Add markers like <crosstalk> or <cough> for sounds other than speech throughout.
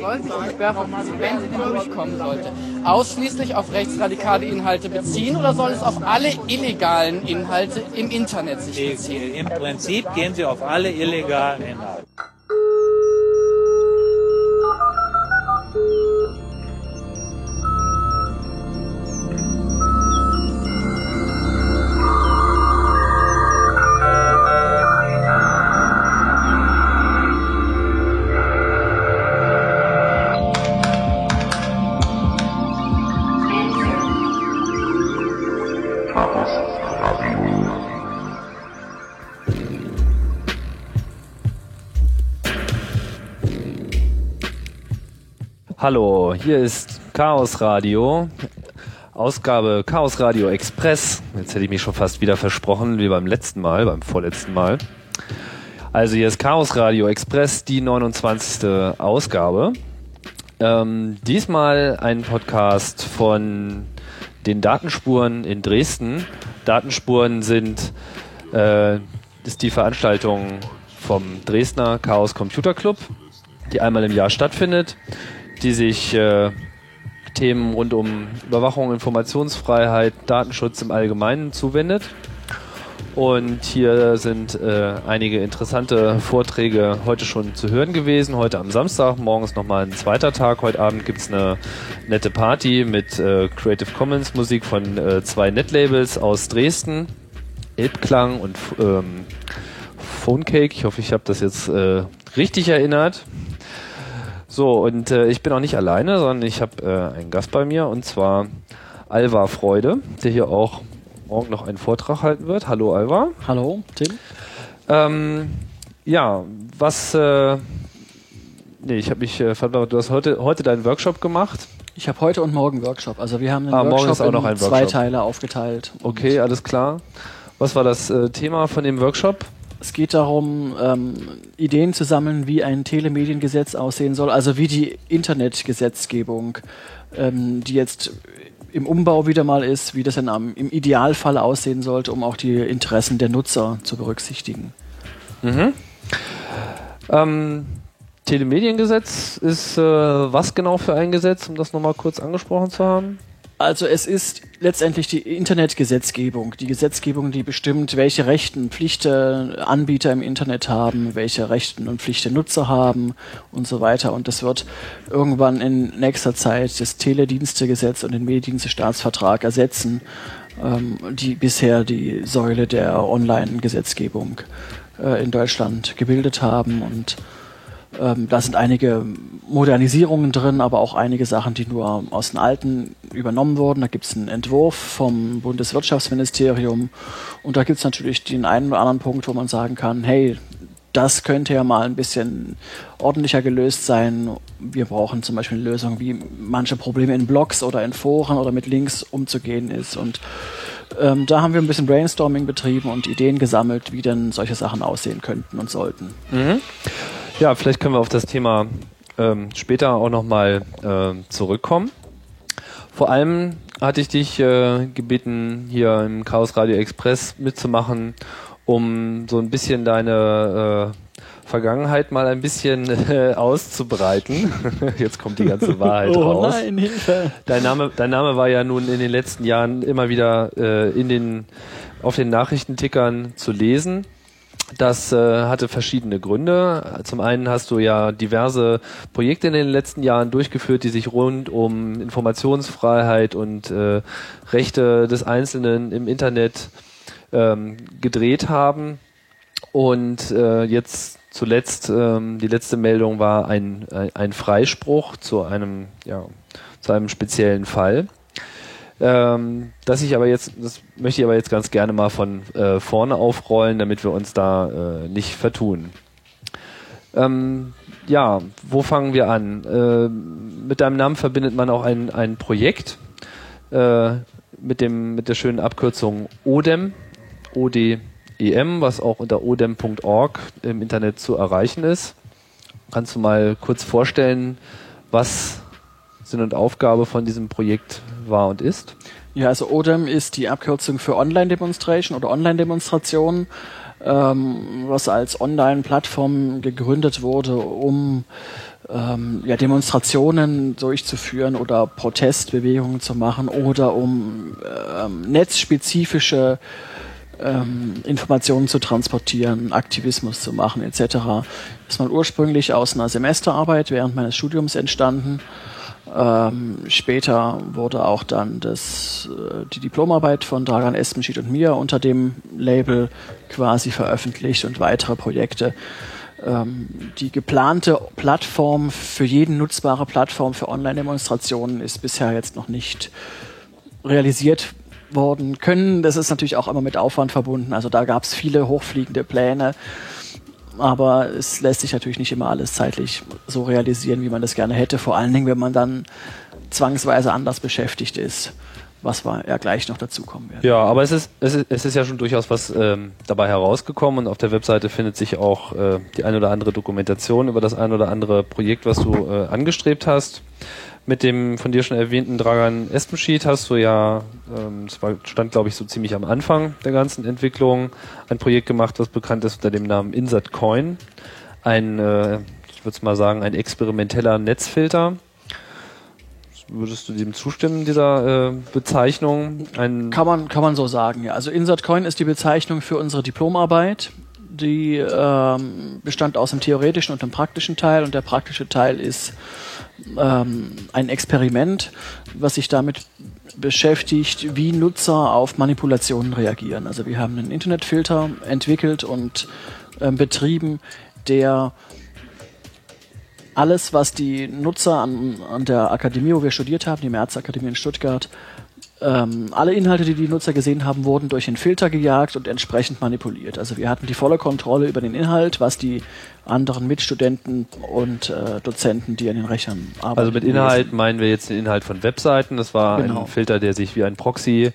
Soll sich die Sperrverfahren, wenn sie denn durchkommen sollte, ausschließlich auf rechtsradikale Inhalte beziehen oder soll es auf alle illegalen Inhalte im Internet sich beziehen? Im Prinzip gehen sie auf alle illegalen Inhalte. Hallo, hier ist Chaos Radio, Ausgabe Chaos Radio Express. Jetzt hätte ich mich schon fast wieder versprochen, wie beim letzten Mal, beim vorletzten Mal. Also hier ist Chaos Radio Express, die 29. Ausgabe. Ähm, diesmal ein Podcast von den Datenspuren in Dresden. Datenspuren sind äh, ist die Veranstaltung vom Dresdner Chaos Computer Club, die einmal im Jahr stattfindet die sich äh, Themen rund um Überwachung, Informationsfreiheit, Datenschutz im Allgemeinen zuwendet. Und hier sind äh, einige interessante Vorträge heute schon zu hören gewesen. Heute am Samstag, morgen ist nochmal ein zweiter Tag. Heute Abend gibt's eine nette Party mit äh, Creative Commons Musik von äh, zwei Netlabels aus Dresden, Elbklang und ähm, Phonecake. Ich hoffe, ich habe das jetzt äh, richtig erinnert. So, und äh, ich bin auch nicht alleine, sondern ich habe äh, einen Gast bei mir und zwar Alva Freude, der hier auch morgen noch einen Vortrag halten wird. Hallo Alva. Hallo, Tim. Ähm, ja, was äh, nee, ich habe mich äh, du hast heute heute deinen Workshop gemacht. Ich habe heute und morgen Workshop. Also wir haben den Ah, Workshop ist auch noch in ein zwei Workshop. Teile aufgeteilt. Okay, alles klar. Was war das äh, Thema von dem Workshop? Es geht darum, ähm, Ideen zu sammeln, wie ein Telemediengesetz aussehen soll, also wie die Internetgesetzgebung, ähm, die jetzt im Umbau wieder mal ist, wie das dann am, im Idealfall aussehen sollte, um auch die Interessen der Nutzer zu berücksichtigen. Mhm. Ähm, Telemediengesetz ist äh, was genau für ein Gesetz, um das nochmal kurz angesprochen zu haben? Also es ist letztendlich die Internetgesetzgebung, die Gesetzgebung, die bestimmt, welche Rechten Pflichten Anbieter im Internet haben, welche Rechten und Pflichten Nutzer haben und so weiter. Und das wird irgendwann in nächster Zeit das Teledienstegesetz und den Mediendienstestaatsvertrag ersetzen, ähm, die bisher die Säule der Online-Gesetzgebung äh, in Deutschland gebildet haben und ähm, da sind einige Modernisierungen drin, aber auch einige Sachen, die nur aus den alten übernommen wurden. Da gibt es einen Entwurf vom Bundeswirtschaftsministerium und da gibt es natürlich den einen oder anderen Punkt, wo man sagen kann, hey, das könnte ja mal ein bisschen ordentlicher gelöst sein. Wir brauchen zum Beispiel eine Lösung, wie manche Probleme in Blogs oder in Foren oder mit Links umzugehen ist. Und ähm, da haben wir ein bisschen Brainstorming betrieben und Ideen gesammelt, wie denn solche Sachen aussehen könnten und sollten. Mhm. Ja, vielleicht können wir auf das Thema ähm, später auch nochmal äh, zurückkommen. Vor allem hatte ich dich äh, gebeten, hier im Chaos Radio Express mitzumachen, um so ein bisschen deine äh, Vergangenheit mal ein bisschen äh, auszubreiten. <laughs> Jetzt kommt die ganze Wahrheit raus. Oh nein, Hilfe! Dein Name, dein Name war ja nun in den letzten Jahren immer wieder äh, in den, auf den Nachrichtentickern zu lesen. Das äh, hatte verschiedene Gründe. Zum einen hast du ja diverse Projekte in den letzten Jahren durchgeführt, die sich rund um Informationsfreiheit und äh, Rechte des Einzelnen im Internet ähm, gedreht haben. Und äh, jetzt zuletzt, ähm, die letzte Meldung war ein, ein, Freispruch zu einem, ja, zu einem speziellen Fall. Ähm, dass ich aber jetzt, das möchte ich aber jetzt ganz gerne mal von äh, vorne aufrollen, damit wir uns da äh, nicht vertun. Ähm, ja, wo fangen wir an? Äh, mit deinem Namen verbindet man auch ein, ein Projekt äh, mit dem mit der schönen Abkürzung ODEM, O-D-E-M, was auch unter odem.org im Internet zu erreichen ist. Kannst du mal kurz vorstellen, was Sinn und Aufgabe von diesem Projekt war und ist? Ja, also ODEM ist die Abkürzung für Online-Demonstration oder Online-Demonstration, ähm, was als Online-Plattform gegründet wurde, um ähm, ja, Demonstrationen durchzuführen oder Protestbewegungen zu machen oder um ähm, netzspezifische ähm, Informationen zu transportieren, Aktivismus zu machen etc. Ist mal ursprünglich aus einer Semesterarbeit während meines Studiums entstanden. Ähm, später wurde auch dann das, äh, die Diplomarbeit von Dragan Espenschid und mir unter dem Label quasi veröffentlicht und weitere Projekte. Ähm, die geplante Plattform für jeden nutzbare Plattform für Online-Demonstrationen ist bisher jetzt noch nicht realisiert worden können. Das ist natürlich auch immer mit Aufwand verbunden. Also da gab es viele hochfliegende Pläne. Aber es lässt sich natürlich nicht immer alles zeitlich so realisieren, wie man das gerne hätte. Vor allen Dingen, wenn man dann zwangsweise anders beschäftigt ist, was wir ja gleich noch dazukommen werden. Ja, aber es ist, es ist, es ist ja schon durchaus was ähm, dabei herausgekommen und auf der Webseite findet sich auch äh, die ein oder andere Dokumentation über das ein oder andere Projekt, was du äh, angestrebt hast. Mit dem von dir schon erwähnten Dragan Espenschid hast du ja, ähm, das war, stand glaube ich so ziemlich am Anfang der ganzen Entwicklung, ein Projekt gemacht, was bekannt ist unter dem Namen Insert Coin. Ein, äh, ich würde mal sagen, ein experimenteller Netzfilter. Würdest du dem zustimmen, dieser äh, Bezeichnung? Ein kann, man, kann man so sagen, ja. Also Insert Coin ist die Bezeichnung für unsere Diplomarbeit. Die ähm, bestand aus dem theoretischen und dem praktischen Teil und der praktische Teil ist ähm, ein Experiment, was sich damit beschäftigt, wie Nutzer auf Manipulationen reagieren. Also wir haben einen Internetfilter entwickelt und ähm, betrieben, der alles, was die Nutzer an, an der Akademie, wo wir studiert haben, die Märzakademie in Stuttgart, ähm, alle Inhalte, die die Nutzer gesehen haben, wurden durch den Filter gejagt und entsprechend manipuliert. Also wir hatten die volle Kontrolle über den Inhalt, was die anderen Mitstudenten und äh, Dozenten, die an den Rechnern arbeiten. Also mit Inhalt meinen wir jetzt den Inhalt von Webseiten. Das war genau. ein Filter, der sich wie ein Proxy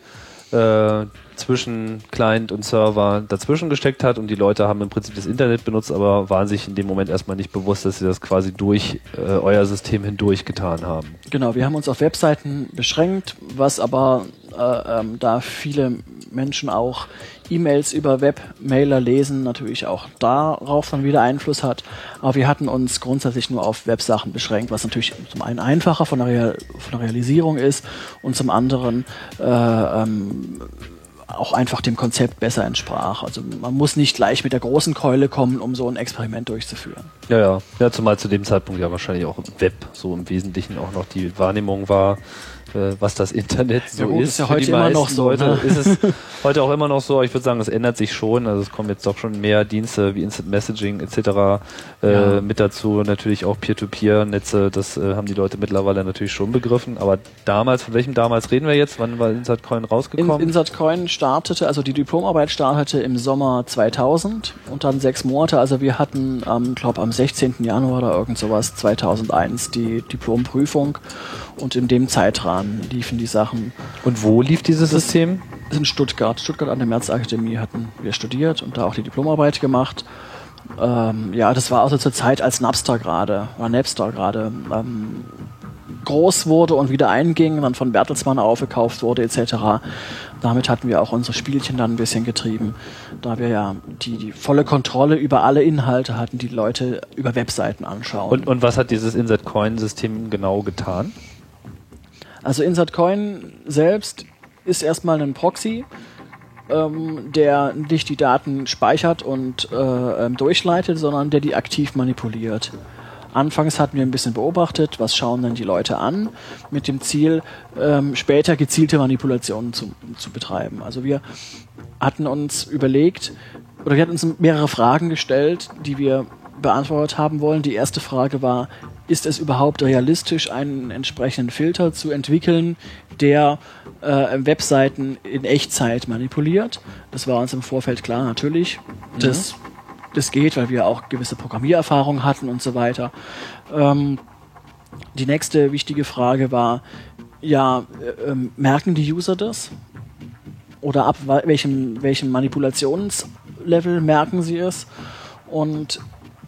äh, zwischen Client und Server dazwischen gesteckt hat und die Leute haben im Prinzip das Internet benutzt, aber waren sich in dem Moment erstmal nicht bewusst, dass sie das quasi durch äh, euer System hindurch getan haben. Genau, wir haben uns auf Webseiten beschränkt, was aber äh, ähm, da viele Menschen auch E-Mails über Webmailer lesen, natürlich auch darauf dann wieder Einfluss hat. Aber wir hatten uns grundsätzlich nur auf Websachen beschränkt, was natürlich zum einen einfacher von der, Real von der Realisierung ist und zum anderen äh, ähm, auch einfach dem Konzept besser entsprach. Also man muss nicht gleich mit der großen Keule kommen, um so ein Experiment durchzuführen. Ja, ja. Ja, zumal zu dem Zeitpunkt ja wahrscheinlich auch Web so im Wesentlichen auch noch die Wahrnehmung war, was das Internet so ja gut, ist. ist ja heute immer noch so. Heute ne? ist es <laughs> heute auch immer noch so. Ich würde sagen, es ändert sich schon. Also es kommen jetzt doch schon mehr Dienste wie Instant Messaging etc. Äh, ja. mit dazu. Natürlich auch Peer-to-Peer-Netze. Das äh, haben die Leute mittlerweile natürlich schon begriffen. Aber damals, von welchem damals reden wir jetzt? Wann war InsertCoin rausgekommen? In, InsertCoin startete, also die Diplomarbeit startete im Sommer 2000 und dann sechs Monate. Also wir hatten, ähm, glaube am 16. Januar oder irgend sowas 2001 die Diplomprüfung und in dem Zeitrahmen liefen die Sachen. Und wo lief dieses das System? In Stuttgart. Stuttgart an der Märzakademie hatten wir studiert und da auch die Diplomarbeit gemacht. Ähm, ja, das war also zur Zeit, als Napster gerade, war Napster gerade ähm, groß wurde und wieder einging, dann von Bertelsmann aufgekauft wurde etc. Damit hatten wir auch unsere Spielchen dann ein bisschen getrieben, da wir ja die, die volle Kontrolle über alle Inhalte hatten, die Leute über Webseiten anschauen. Und, und was hat dieses Insert-Coin-System genau getan? Also Insert Coin selbst ist erstmal ein Proxy, ähm, der nicht die Daten speichert und äh, ähm, durchleitet, sondern der die aktiv manipuliert. Anfangs hatten wir ein bisschen beobachtet, was schauen denn die Leute an, mit dem Ziel, ähm, später gezielte Manipulationen zu, zu betreiben. Also wir hatten uns überlegt, oder wir hatten uns mehrere Fragen gestellt, die wir beantwortet haben wollen. Die erste Frage war, ist es überhaupt realistisch, einen entsprechenden Filter zu entwickeln, der äh, Webseiten in Echtzeit manipuliert? Das war uns im Vorfeld klar, natürlich. Das, das geht, weil wir auch gewisse Programmiererfahrung hatten und so weiter. Ähm, die nächste wichtige Frage war, ja, äh, ähm, merken die User das? Oder ab welchem, welchem Manipulationslevel merken sie es? Und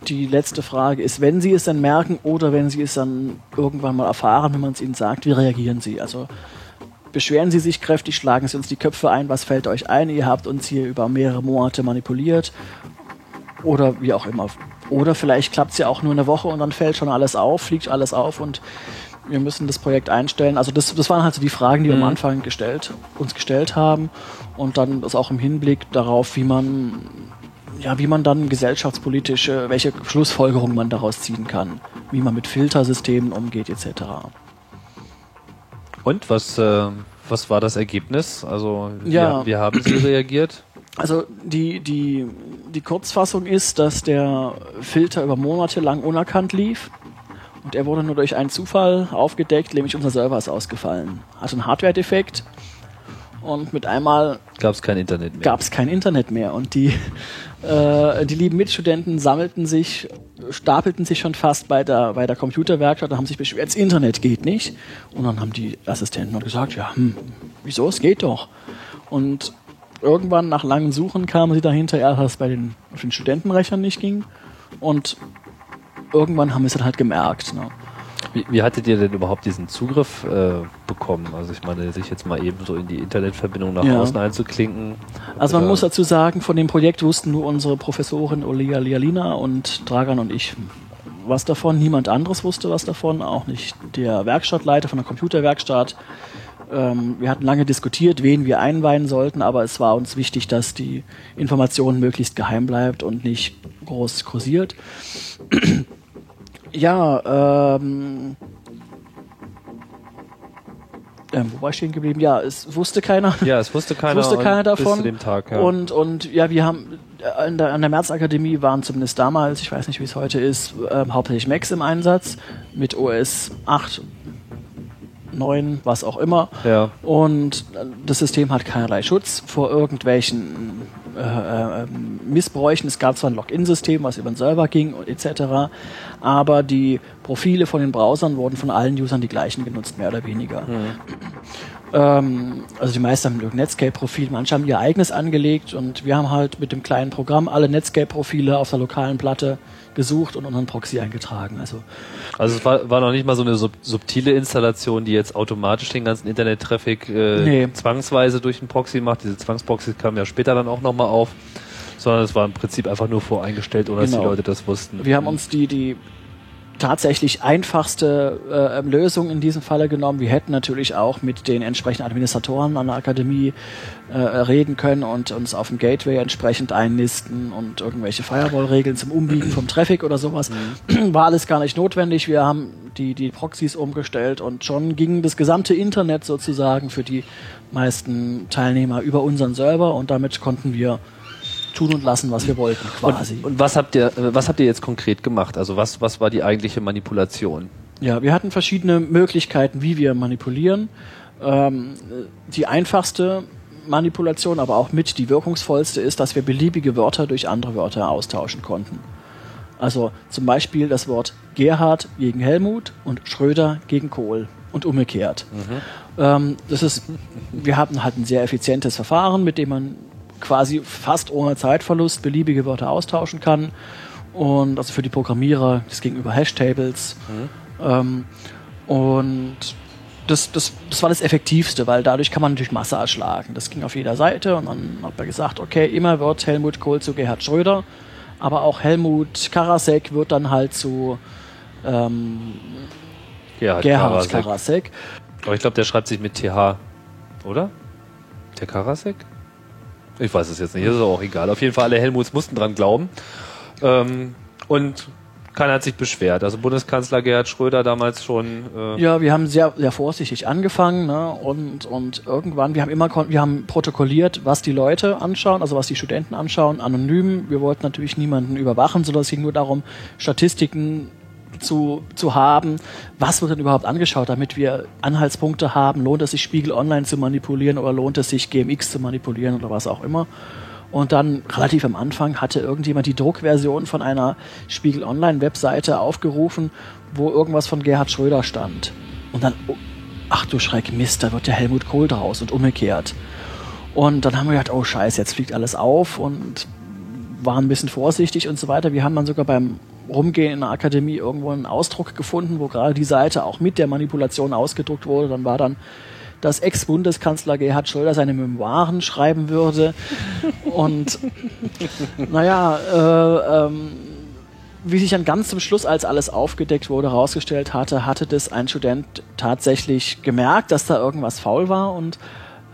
die letzte Frage ist, wenn Sie es dann merken oder wenn Sie es dann irgendwann mal erfahren, wenn man es Ihnen sagt, wie reagieren Sie? Also beschweren Sie sich kräftig, schlagen Sie uns die Köpfe ein, was fällt euch ein? Ihr habt uns hier über mehrere Monate manipuliert oder wie auch immer. Oder vielleicht klappt es ja auch nur eine Woche und dann fällt schon alles auf, fliegt alles auf und wir müssen das Projekt einstellen. Also das, das waren halt so die Fragen, die wir am Anfang gestellt, uns gestellt haben. Und dann ist auch im Hinblick darauf, wie man, ja, wie man dann gesellschaftspolitische, welche Schlussfolgerungen man daraus ziehen kann, wie man mit Filtersystemen umgeht, etc. Und was, äh, was war das Ergebnis? Also wie, Ja. wie haben Sie <clears throat> reagiert? Also die, die, die Kurzfassung ist, dass der Filter über Monate lang unerkannt lief. Und er wurde nur durch einen Zufall aufgedeckt, nämlich unser Server ist ausgefallen. Hatte einen Hardware-Defekt. Und mit einmal Gab es kein Internet mehr. gab es kein Internet mehr. Und die, äh, die lieben Mitstudenten sammelten sich, stapelten sich schon fast bei der, bei der Computerwerkstatt und haben sich beschwert, das Internet geht nicht. Und dann haben die Assistenten gesagt, ja, hm, wieso, es geht doch. Und irgendwann nach langen Suchen kamen sie dahinter, ja, dass es bei den, auf den Studentenrechnern nicht ging. Und irgendwann haben wir es dann halt gemerkt. Ne? Wie, wie hattet ihr denn überhaupt diesen Zugriff äh, bekommen? Also ich meine, sich jetzt mal eben so in die Internetverbindung nach Ja. außen einzuklinken. Also man muss dazu sagen, von dem Projekt wussten nur unsere Professorin Olia Lialina und Dragan und ich was davon. Niemand anderes wusste was davon, auch nicht der Werkstattleiter von der Computerwerkstatt. Ähm, wir hatten lange diskutiert, wen wir einweihen sollten, aber es war uns wichtig, dass die Information möglichst geheim bleibt und nicht groß kursiert. Ja, ähm, ähm, wo war ich stehen geblieben? Ja, es wusste keiner. Ja, es wusste keiner, wusste keiner bis davon. zu dem Tag. Ja. Und, und ja, wir haben äh, an der, an der Märzakademie waren zumindest damals, ich weiß nicht, wie es heute ist, ähm, hauptsächlich Macs im Einsatz mit OS 8, 9, was auch immer. ja. Und äh, das System hat keinerlei Schutz vor irgendwelchen äh, äh, Missbräuchen. Es gab zwar ein Login-System, was über den Server ging etc., aber die Profile von den Browsern wurden von allen Usern die gleichen genutzt, mehr oder weniger. Ähm, also die meisten haben ein Netscape-Profil, manche haben ihr eigenes angelegt und wir haben halt mit dem kleinen Programm alle Netscape-Profile auf der lokalen Platte gesucht und unseren Proxy eingetragen. Also Also es war, war noch nicht mal so eine sub subtile Installation, die jetzt automatisch den ganzen Internet-Traffic äh, Nee. zwangsweise durch den Proxy macht. Diese Zwangsproxys kamen ja später dann auch nochmal auf. Sondern es war im Prinzip einfach nur voreingestellt, ohne dass die Genau. Leute das wussten. Wir haben uns die, die tatsächlich einfachste äh, Lösung in diesem Falle genommen. Wir hätten natürlich auch mit den entsprechenden Administratoren an der Akademie äh, reden können und uns auf dem Gateway entsprechend einnisten und irgendwelche Firewall-Regeln zum Umbiegen vom Traffic oder sowas. War alles gar nicht notwendig. Wir haben die, die Proxys umgestellt und schon ging das gesamte Internet sozusagen für die meisten Teilnehmer über unseren Server und damit konnten wir tun und lassen, was wir wollten, quasi. Und, und was habt ihr, äh, was habt ihr jetzt konkret gemacht? Also was, was war die eigentliche Manipulation? Ja, wir hatten verschiedene Möglichkeiten, wie wir manipulieren. Ähm, die einfachste Manipulation, aber auch mit die wirkungsvollste ist, dass wir beliebige Wörter durch andere Wörter austauschen konnten. Also zum Beispiel das Wort Gerhard gegen Helmut und Schröder gegen Kohl und umgekehrt. Ähm, das ist, wir hatten halt ein sehr effizientes Verfahren, mit dem man quasi fast ohne Zeitverlust beliebige Wörter austauschen kann. Und also für die Programmierer das gegenüber Hashtables. Ähm, und das, das, das war das Effektivste, weil dadurch kann man natürlich Masse erschlagen. Das ging auf jeder Seite und dann hat man gesagt, okay, immer wird Helmut Kohl zu Gerhard Schröder, aber auch Helmut Karasek wird dann halt zu ähm, Gerhard, Gerhard Karasek. Karasek. Aber ich glaube, der schreibt sich mit TH, oder? Der Karasek? Ich weiß es jetzt nicht, ist auch egal. Auf jeden Fall, alle Helmuts mussten dran glauben. Ähm, und keiner hat sich beschwert. Also Bundeskanzler Gerhard Schröder damals schon. Äh, Ja, wir haben sehr, sehr vorsichtig angefangen ne? und, und irgendwann, wir haben immer wir haben protokolliert, was die Leute anschauen, also was die Studenten anschauen, anonym. Wir wollten natürlich niemanden überwachen, sondern es ging nur darum, Statistiken zu, zu haben, was wird denn überhaupt angeschaut, damit wir Anhaltspunkte haben, lohnt es sich Spiegel Online zu manipulieren oder lohnt es sich GMX zu manipulieren oder was auch immer. Und dann relativ am Anfang hatte irgendjemand die Druckversion von einer Spiegel Online Webseite aufgerufen, wo irgendwas von Gerhard Schröder stand. Und dann, oh, ach du Schreck, Mist, da wird der Helmut Kohl draus und umgekehrt. Und dann haben wir gedacht, oh Scheiße, jetzt fliegt alles auf und waren ein bisschen vorsichtig und so weiter. Wir haben dann sogar beim Rumgehen in der Akademie irgendwo einen Ausdruck gefunden, wo gerade die Seite auch mit der Manipulation ausgedruckt wurde. Dann war dann, dass Ex-Bundeskanzler Gerhard Schröder seine Memoiren schreiben würde. Und naja, äh, ähm, wie sich dann ganz zum Schluss, als alles aufgedeckt wurde, herausgestellt hatte, hatte das ein Student tatsächlich gemerkt, dass da irgendwas faul war und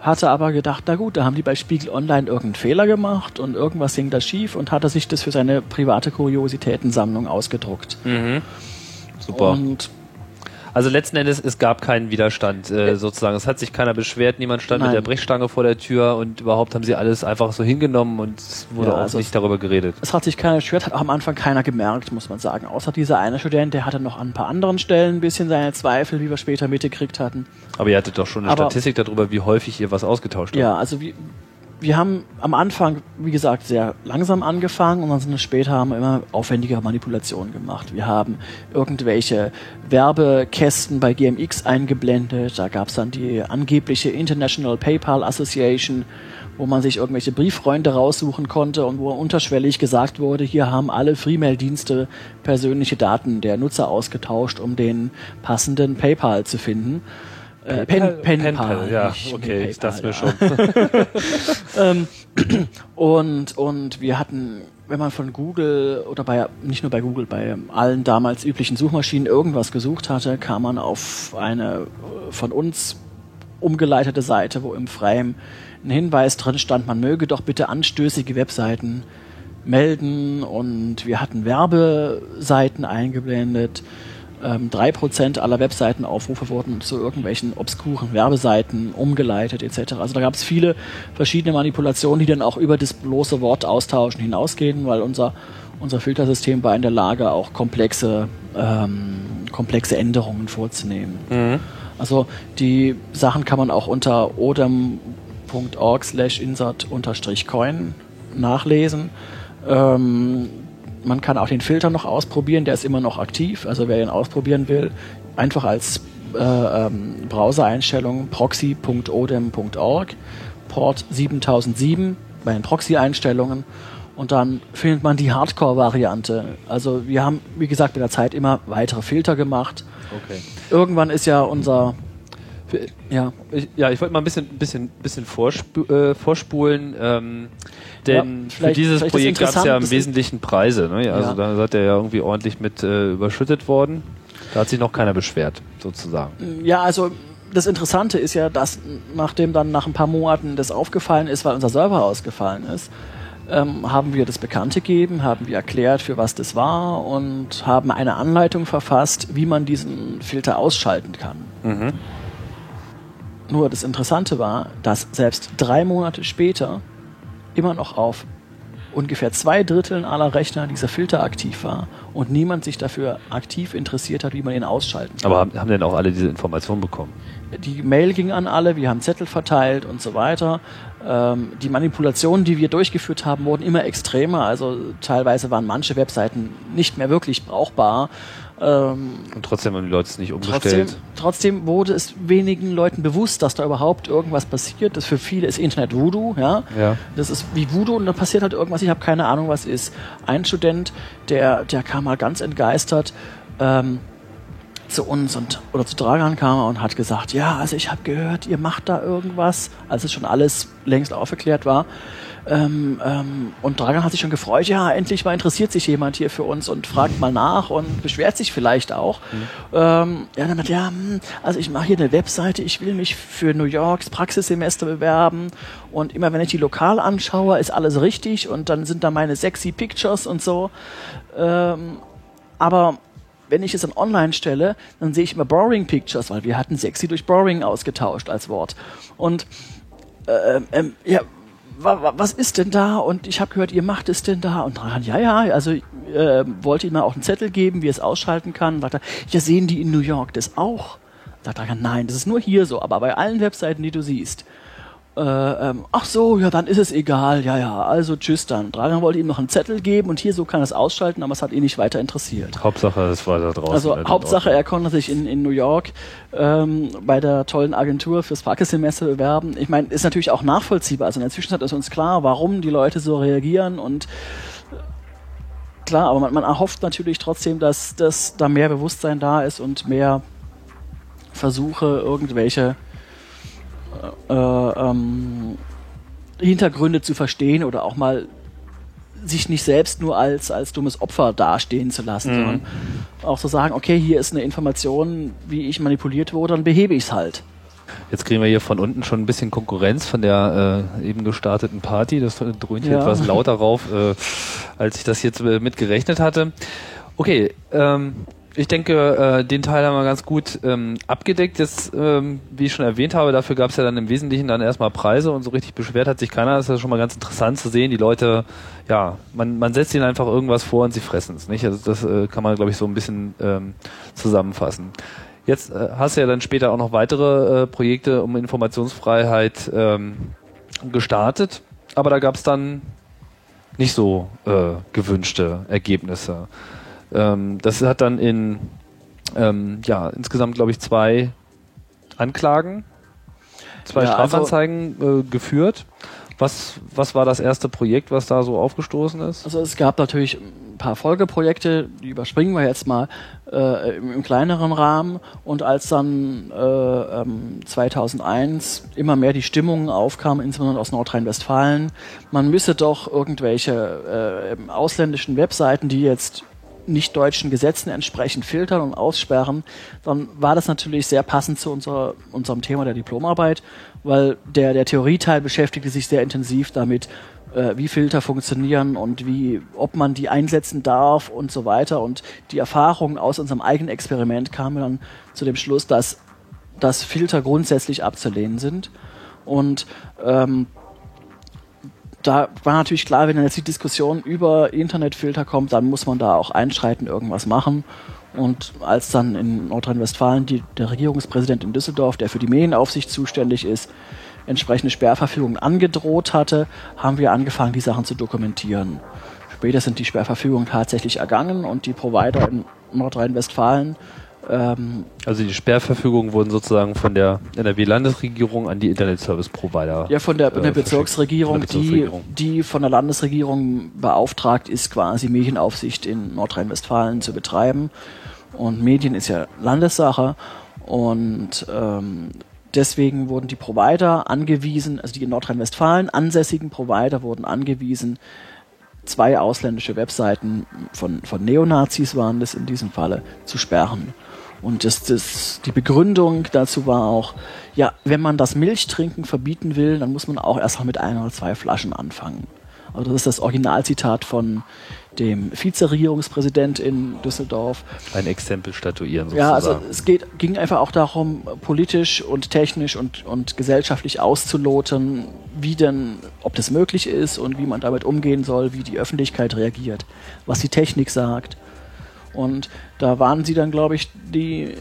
hatte aber gedacht, na gut, da haben die bei Spiegel Online irgendeinen Fehler gemacht und irgendwas ging da schief und hatte sich das für seine private Kuriositätensammlung ausgedruckt. Super. Und Also letzten Endes, es gab keinen Widerstand äh, sozusagen. Es hat sich keiner beschwert, niemand stand Nein. mit der Brechstange vor der Tür und überhaupt haben sie alles einfach so hingenommen und es wurde Ja, auch also nicht darüber geredet. es hat sich keiner beschwert, hat auch am Anfang keiner gemerkt, muss man sagen. Außer dieser eine Student, der hatte noch an ein paar anderen Stellen ein bisschen seine Zweifel, wie wir später mitgekriegt hatten. Aber ihr hattet doch schon eine Aber- Statistik darüber, wie häufig ihr was ausgetauscht habt. Ja, also wir, wir haben am Anfang, wie gesagt, sehr langsam angefangen und dann später haben wir immer aufwendige Manipulationen gemacht. Wir haben irgendwelche Werbekästen bei GMX eingeblendet. Da gab es dann die angebliche International PayPal Association, wo man sich irgendwelche Brieffreunde raussuchen konnte und wo unterschwellig gesagt wurde, hier haben alle Freemail-Dienste persönliche Daten der Nutzer ausgetauscht, um den passenden PayPal zu finden. Äh, Pen, Penpal, ja, nicht okay, ich dachte mir ja. schon. <laughs> <laughs> Und, und wir hatten, wenn man von Google oder bei, nicht nur bei Google, bei allen damals üblichen Suchmaschinen irgendwas gesucht hatte, kam man auf eine äh, von uns umgeleitete Seite, wo im Frame ein Hinweis drin stand, man möge doch bitte anstößige Webseiten melden und wir hatten Werbeseiten eingeblendet. Ähm, 3% aller Webseitenaufrufe wurden zu irgendwelchen obskuren Werbeseiten umgeleitet etc. Also da gab es viele verschiedene Manipulationen, die dann auch über das bloße Wort austauschen hinausgehen, weil unser, unser Filtersystem war in der Lage, auch komplexe, ähm, komplexe Änderungen vorzunehmen. Also die Sachen kann man auch unter odem.org slash insert unterstrich coin nachlesen. Ähm, man kann auch den Filter noch ausprobieren, der ist immer noch aktiv. Also wer ihn ausprobieren will, einfach als äh, ähm, Browser-Einstellung proxy.odem.org, Port 7007 bei den Proxy-Einstellungen und dann findet man die Hardcore-Variante. Also wir haben, wie gesagt, mit der Zeit immer weitere Filter gemacht. Okay. Irgendwann ist ja unser ja, Ich, ja, ich wollte mal ein bisschen, bisschen, bisschen vorspu äh, vorspulen, ähm, denn Ja, für dieses Projekt gab es ja im Wesentlichen Preise. Ne? Ja, Also Ja. da seid ihr ja irgendwie ordentlich mit äh, überschüttet worden. Da hat sich noch keiner beschwert, sozusagen. Ja, also das Interessante ist ja, dass nachdem dann nach ein paar Monaten das aufgefallen ist, weil unser Server ausgefallen ist, ähm, haben wir das bekannt gegeben, haben wir erklärt, für was das war und haben eine Anleitung verfasst, wie man diesen Filter ausschalten kann. Nur das Interessante war, dass selbst drei Monate später immer noch auf ungefähr zwei Dritteln aller Rechner dieser Filter aktiv war und niemand sich dafür aktiv interessiert hat, wie man ihn ausschalten kann. Aber haben, haben denn auch alle diese Informationen bekommen? die Mail ging an alle, wir haben Zettel verteilt und so weiter. Ähm, die Manipulationen, die wir durchgeführt haben, wurden immer extremer. Also teilweise waren manche Webseiten nicht mehr wirklich brauchbar. Ähm, Und trotzdem haben die Leute es nicht trotzdem, umgestellt. trotzdem wurde es wenigen Leuten bewusst, dass da überhaupt irgendwas passiert. Das für viele ist Internet Voodoo, ja. Ja. Das ist wie Voodoo und dann passiert halt irgendwas, ich habe keine Ahnung, was ist. Ein Student, der, der kam mal ganz entgeistert ähm, zu uns und oder zu Dragan kam er und hat gesagt, ja, also ich habe gehört, ihr macht da irgendwas, als es schon alles längst aufgeklärt war. Ähm, ähm, und Dragan hat sich schon gefreut, ja, endlich mal interessiert sich jemand hier für uns und fragt mal nach und beschwert sich vielleicht auch. Ähm, ja, dann hat ja, hm, also ich mache hier eine Webseite, ich will mich für New Yorks Praxissemester bewerben und immer wenn ich die lokal anschaue, ist alles richtig und dann sind da meine sexy Pictures und so. Ähm, aber wenn ich es dann online stelle, dann sehe ich immer Boring Pictures, weil wir hatten sexy durch Boring ausgetauscht als Wort. Und äh, ähm, ja, was ist denn da? Und ich habe gehört, ihr macht es denn da? Und dran, ja, ja, also äh, wollte ihm mal auch einen Zettel geben, wie er es ausschalten kann. Und sagt er, ja, sehen die in New York das auch? Sagt er, nein, das ist nur hier so, aber bei allen Webseiten, die du siehst. Äh, ähm, ach so, ja, dann ist es egal. Ja, ja, also tschüss dann. Dragan wollte ihm noch einen Zettel geben und hier so kann er es ausschalten, aber es hat ihn nicht weiter interessiert. Hauptsache, es war da draußen. Also Hauptsache, er konnte sich in, in New York ähm, bei der tollen Agentur fürs Praxissemester bewerben. Ich meine, ist natürlich auch nachvollziehbar. Also in der Zwischenzeit ist uns klar, warum die Leute so reagieren und äh, klar, aber man, man erhofft natürlich trotzdem, dass, dass da mehr Bewusstsein da ist und mehr Versuche, irgendwelche äh, ähm, Hintergründe zu verstehen oder auch mal sich nicht selbst nur als, als dummes Opfer dastehen zu lassen, sondern auch zu sagen, okay, hier ist eine Information, wie ich manipuliert wurde, dann behebe ich es halt. Jetzt kriegen wir hier von unten schon ein bisschen Konkurrenz von der äh, eben gestarteten Party. Das dröhnt hier Ja. etwas lauter rauf, äh, als ich das jetzt äh, mit gerechnet hatte. Okay, ähm, ich denke, äh, den Teil haben wir ganz gut ähm, abgedeckt. Jetzt, ähm, wie ich schon erwähnt habe, dafür gab es ja dann im Wesentlichen dann erstmal Preise und so richtig beschwert hat sich keiner. Das ist ja schon mal ganz interessant zu sehen. Die Leute, ja, man, man setzt ihnen einfach irgendwas vor und sie fressen es? Also das äh, kann man, glaube ich, so ein bisschen ähm, zusammenfassen. Jetzt äh, hast du ja dann später auch noch weitere äh, Projekte um Informationsfreiheit ähm, gestartet, aber da gab es dann nicht so äh, gewünschte Ergebnisse. Ähm, das hat dann in ähm, ja insgesamt glaube ich zwei Anklagen, zwei Ja, also- Strafanzeigen äh, geführt. Was was war das erste Projekt, was da so aufgestoßen ist? Also es gab natürlich ein paar Folgeprojekte, die überspringen wir jetzt mal äh, im, im kleineren Rahmen. Und als dann äh, ähm, 2001 immer mehr die Stimmungen aufkamen, insbesondere aus Nordrhein-Westfalen, man müsse doch irgendwelche äh, ausländischen Webseiten, die jetzt nicht deutschen Gesetzen entsprechend filtern und aussperren, dann war das natürlich sehr passend zu unserer, unserem Thema der Diplomarbeit, weil der, der Theorieteil beschäftigte sich sehr intensiv damit, äh, wie Filter funktionieren und wie, ob man die einsetzen darf und so weiter. Und die Erfahrungen aus unserem eigenen Experiment kamen dann zu dem Schluss, dass, dass Filter grundsätzlich abzulehnen sind. Und ähm, da war natürlich klar, wenn jetzt die Diskussion über Internetfilter kommt, dann muss man da auch einschreiten, irgendwas machen. Und als dann in Nordrhein-Westfalen der Regierungspräsident in Düsseldorf, der für die Medienaufsicht zuständig ist, entsprechende Sperrverfügungen angedroht hatte, haben wir angefangen, die Sachen zu dokumentieren. Später sind die Sperrverfügungen tatsächlich ergangen und die Provider in Nordrhein-Westfalen ähm, Also die Sperrverfügungen wurden sozusagen von der NRW-Landesregierung an die Internet-Service-Provider. Ja, von der, von der äh, Bezirksregierung. Von der die, Bezirksregierung. die von der Landesregierung beauftragt ist, quasi Medienaufsicht in Nordrhein-Westfalen zu betreiben. Und Medien ist ja Landessache. Und ähm, deswegen wurden die Provider angewiesen, also die in Nordrhein-Westfalen ansässigen Provider wurden angewiesen, zwei ausländische Webseiten von, von Neonazis waren das in diesem Falle, zu sperren. Und das, das, die Begründung dazu war auch, ja, wenn man das Milchtrinken verbieten will, dann muss man auch erstmal mit ein oder zwei Flaschen anfangen. Also das ist das Originalzitat von dem Vizeregierungspräsident in Düsseldorf. Ein Exempel statuieren sozusagen. Ja, also es geht, ging einfach auch darum, politisch und technisch und, und gesellschaftlich auszuloten, wie denn, ob das möglich ist und wie man damit umgehen soll, wie die Öffentlichkeit reagiert, was die Technik sagt. Und da waren sie dann, glaube ich, die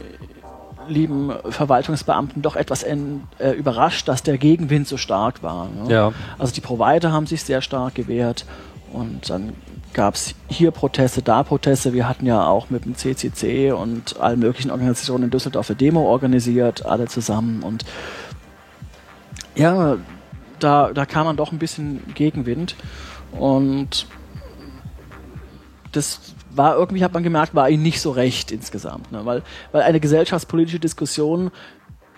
lieben Verwaltungsbeamten doch etwas en, äh, überrascht, dass der Gegenwind so stark war. Ne? Ja. Also die Provider haben sich sehr stark gewehrt und dann gab es hier Proteste, da Proteste. Wir hatten ja auch mit dem CCC und allen möglichen Organisationen in Düsseldorf eine Demo organisiert, alle zusammen. Und ja, da, da kam man doch ein bisschen Gegenwind. Und das war irgendwie, hat man gemerkt, war ihnen nicht so recht insgesamt. Ne? Weil, weil eine gesellschaftspolitische Diskussion,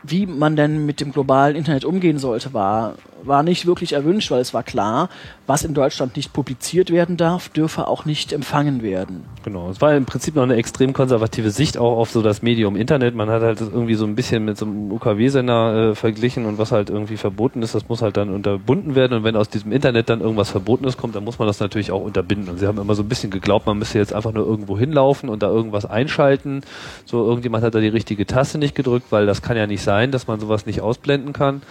wie man denn mit dem globalen Internet umgehen sollte, war, war nicht wirklich erwünscht, weil es war klar, was in Deutschland nicht publiziert werden darf, dürfe auch nicht empfangen werden. Genau, es war im Prinzip noch eine extrem konservative Sicht auch auf so das Medium Internet. Man hat halt irgendwie so ein bisschen mit so einem UKW-Sender äh, verglichen und was halt irgendwie verboten ist, das muss halt dann unterbunden werden. Und wenn aus diesem Internet dann irgendwas Verbotenes kommt, dann muss man das natürlich auch unterbinden. Und sie haben immer so ein bisschen geglaubt, man müsste jetzt einfach nur irgendwo hinlaufen und da irgendwas einschalten. So, irgendjemand hat da die richtige Taste nicht gedrückt, weil das kann ja nicht sein, dass man sowas nicht ausblenden kann.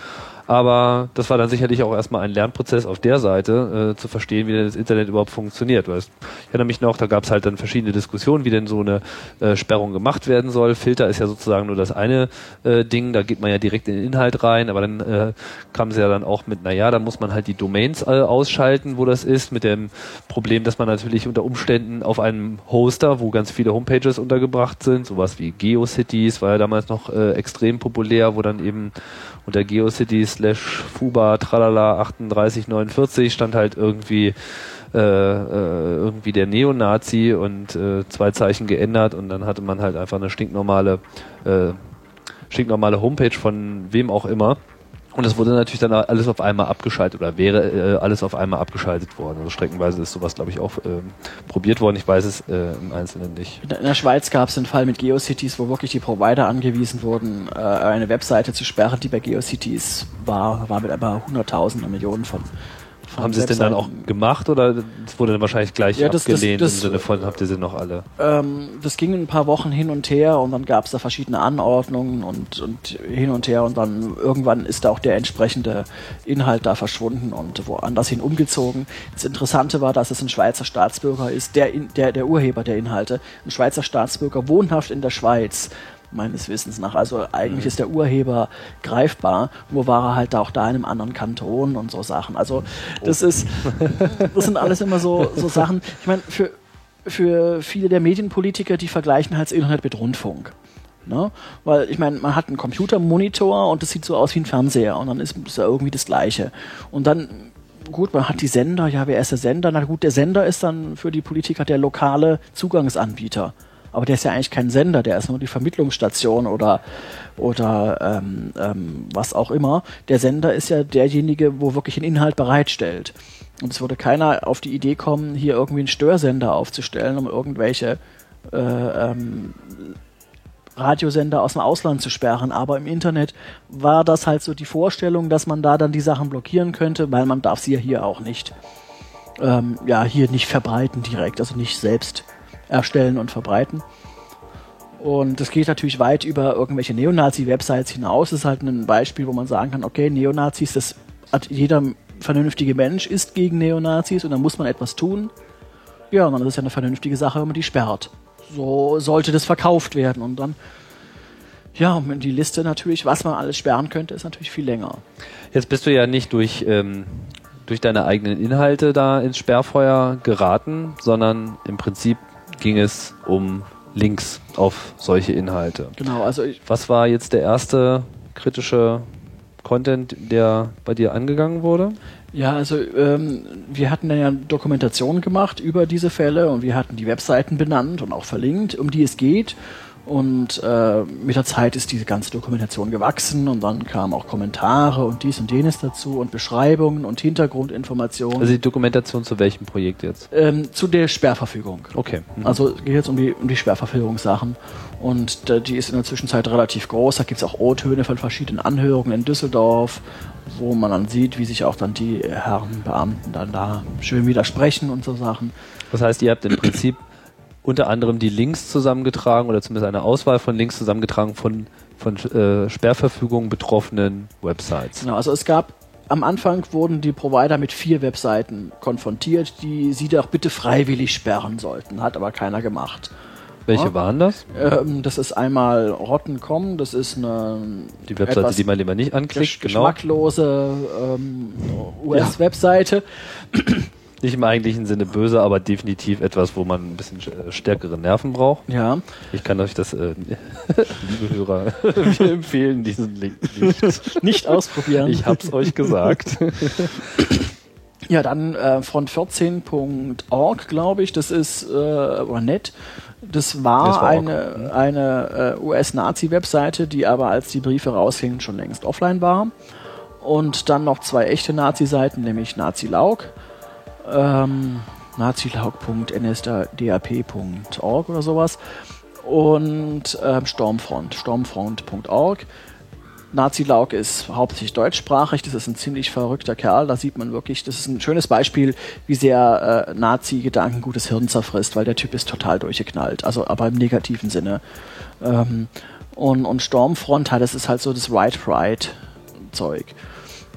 Aber das war dann sicherlich auch erstmal ein Lernprozess auf der Seite, äh, zu verstehen, wie denn das Internet überhaupt funktioniert. Weil ich erinnere mich noch, da gab es halt dann verschiedene Diskussionen, wie denn so eine äh, Sperrung gemacht werden soll. Filter ist ja sozusagen nur das eine äh, Ding, da geht man ja direkt in den Inhalt rein, aber dann äh, kam es ja dann auch mit, naja, da muss man halt die Domains äh, ausschalten, wo das ist, mit dem Problem, dass man natürlich unter Umständen auf einem Hoster, wo ganz viele Homepages untergebracht sind, sowas wie GeoCities war ja damals noch äh, extrem populär, wo dann eben unter GeoCities slash Fuba tralala 3849 stand halt irgendwie äh, äh, irgendwie der Neonazi und äh, zwei Zeichen geändert und dann hatte man halt einfach eine stinknormale äh, stinknormale Homepage von wem auch immer Und das wurde natürlich dann alles auf einmal abgeschaltet oder wäre äh, alles auf einmal abgeschaltet worden. Also streckenweise ist sowas, glaube ich, auch ähm, probiert worden. Ich weiß es äh, im Einzelnen nicht. In der Schweiz gab es einen Fall mit GeoCities, wo wirklich die Provider angewiesen wurden, äh, eine Webseite zu sperren, die bei GeoCities war, war mit aber hunderttausenden Millionen von haben Sie es denn dann auch gemacht oder es wurde dann wahrscheinlich gleich Ja, das- das- abgelehnt das- im Sinne von, habt ihr sie noch alle? Ähm, das ging ein paar Wochen hin und her und dann gab es da verschiedene Anordnungen und, und hin und her und dann irgendwann ist da auch der entsprechende Inhalt da verschwunden und woanders hin umgezogen. Das Interessante war, dass es ein Schweizer Staatsbürger ist, der, in, der, der Urheber der Inhalte, ein Schweizer Staatsbürger, wohnhaft in der Schweiz, meines Wissens nach. Also eigentlich ist der Urheber greifbar, nur war er halt auch da in einem anderen Kanton und so Sachen. Also das ist, das sind alles immer so, so Sachen. Ich meine, für, für viele der Medienpolitiker, die vergleichen halt das Internet mit Rundfunk. Ne? Weil ich meine, man hat einen Computermonitor und das sieht so aus wie ein Fernseher und dann ist es ja irgendwie das Gleiche. Und dann, gut, man hat die Sender, ja, wer ist der Sender? Na gut, der Sender ist dann für die Politiker der lokale Zugangsanbieter. Aber der ist ja eigentlich kein Sender, der ist nur die Vermittlungsstation oder, oder ähm, ähm, was auch immer. Der Sender ist ja derjenige, wo wirklich ein Inhalt bereitstellt. Und es würde keiner auf die Idee kommen, hier irgendwie einen Störsender aufzustellen, um irgendwelche äh, ähm, Radiosender aus dem Ausland zu sperren, aber im Internet war das halt so die Vorstellung, dass man da dann die Sachen blockieren könnte, weil man darf sie ja hier auch nicht, ähm, ja, hier nicht verbreiten direkt, also nicht selbst erstellen und verbreiten. Und das geht natürlich weit über irgendwelche Neonazi-Websites hinaus. Das ist halt ein Beispiel, wo man sagen kann, okay, Neonazis, das hat jeder vernünftige Mensch ist gegen Neonazis und dann muss man etwas tun. Ja, und dann ist es ja eine vernünftige Sache, wenn man die sperrt. So sollte das verkauft werden. Und dann, ja, die Liste natürlich, was man alles sperren könnte, ist natürlich viel länger. Jetzt bist du ja nicht durch, ähm, durch deine eigenen Inhalte da ins Sperrfeuer geraten, sondern im Prinzip ging es um Links auf solche Inhalte. Genau, also ich, Was war jetzt der erste kritische Content, der bei dir angegangen wurde? Ja, also ähm, wir hatten dann ja Dokumentationen gemacht über diese Fälle und wir hatten die Webseiten benannt und auch verlinkt, um die es geht. Und äh, mit der Zeit ist diese ganze Dokumentation gewachsen und dann kamen auch Kommentare und dies und jenes dazu und Beschreibungen und Hintergrundinformationen Also die Dokumentation zu welchem Projekt jetzt? ähm, zu der Sperrverfügung. Okay. Mhm. Also es geht jetzt um die, um die Sperrverfügungssachen. Und äh, die ist in der Zwischenzeit relativ groß. Da gibt es auch O-Töne von verschiedenen Anhörungen in Düsseldorf, wo man dann sieht, wie sich auch dann die Herren Beamten dann da schön widersprechen und so Sachen. Das heißt, ihr habt im <clears throat> Prinzip unter anderem die Links zusammengetragen oder zumindest eine Auswahl von Links zusammengetragen von, von äh, Sperrverfügungen betroffenen Websites. Genau, also es gab am Anfang wurden die Provider mit vier Webseiten konfrontiert, die sie doch bitte freiwillig sperren sollten. Hat aber keiner gemacht. Welche Ja. waren das? Ähm, das ist einmal Rotten.com, das ist eine Die Webseite, etwas die man lieber nicht anklickt, gesch genau. geschmacklose ähm, US-Webseite. Nicht im eigentlichen Sinne böse, aber definitiv etwas, wo man ein bisschen äh, stärkere Nerven braucht. Ja, Ich kann euch das, äh, <laughs> liebe Hörer, <laughs> wir empfehlen diesen Link nicht. <laughs> nicht ausprobieren. Ich hab's euch gesagt. Ja, dann äh, front14.org, glaube ich, das ist, äh, oder net, das war, Das war eine, eine äh, US-Nazi-Webseite, die aber als die Briefe rausgingen schon längst offline war. Und dann noch zwei echte Nazi-Seiten, nämlich Nazilaug, ähm, nazilaug.nsdap.org oder sowas und ähm, Stormfront, stormfront.org. Nazilaug ist hauptsächlich deutschsprachig, das ist ein ziemlich verrückter Kerl, da sieht man wirklich, das ist ein schönes Beispiel, wie sehr äh, Nazi-Gedanken gutes Hirn zerfrisst, weil der Typ ist total durchgeknallt, also aber im negativen Sinne. Ähm, und, und Stormfront das ist halt so das Right Pride Zeug,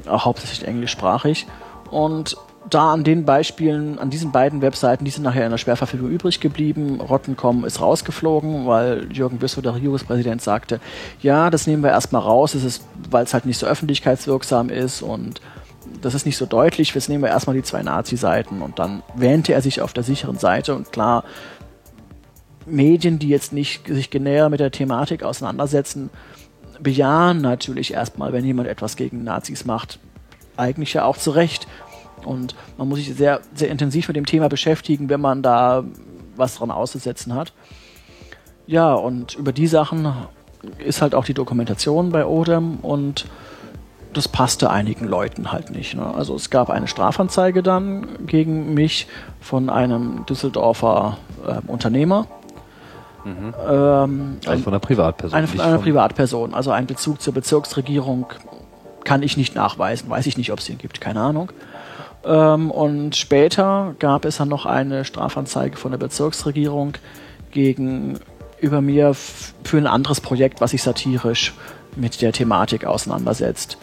auch hauptsächlich englischsprachig. Und da an den Beispielen, an diesen beiden Webseiten, die sind nachher in der Sperrverfügung übrig geblieben. Rotten.com ist rausgeflogen, weil Jürgen Bissow, der Regierungspräsident, sagte, ja, das nehmen wir erstmal raus, weil es halt nicht so öffentlichkeitswirksam ist und das ist nicht so deutlich, jetzt nehmen wir erstmal die zwei Nazi-Seiten und dann wähnte er sich auf der sicheren Seite und klar, Medien, die jetzt nicht sich näher mit der Thematik auseinandersetzen, bejahen natürlich erstmal, wenn jemand etwas gegen Nazis macht, eigentlich ja auch zu Recht. Und man muss sich sehr, sehr intensiv mit dem Thema beschäftigen, wenn man da was dran auszusetzen hat. Ja, und über die Sachen ist halt auch die Dokumentation bei Odem und das passte einigen Leuten halt nicht. Ne? Also es gab eine Strafanzeige dann gegen mich von einem Düsseldorfer äh, Unternehmer. Mhm. Ähm, Also von einer Privatperson. eine, nicht eine vom- Privatperson, also ein Bezug zur Bezirksregierung kann ich nicht nachweisen. Weiß ich nicht, ob es den gibt, keine Ahnung. Ähm, und später gab es dann noch eine Strafanzeige von der Bezirksregierung gegen über mir für ein anderes Projekt, was sich satirisch mit der Thematik auseinandersetzt.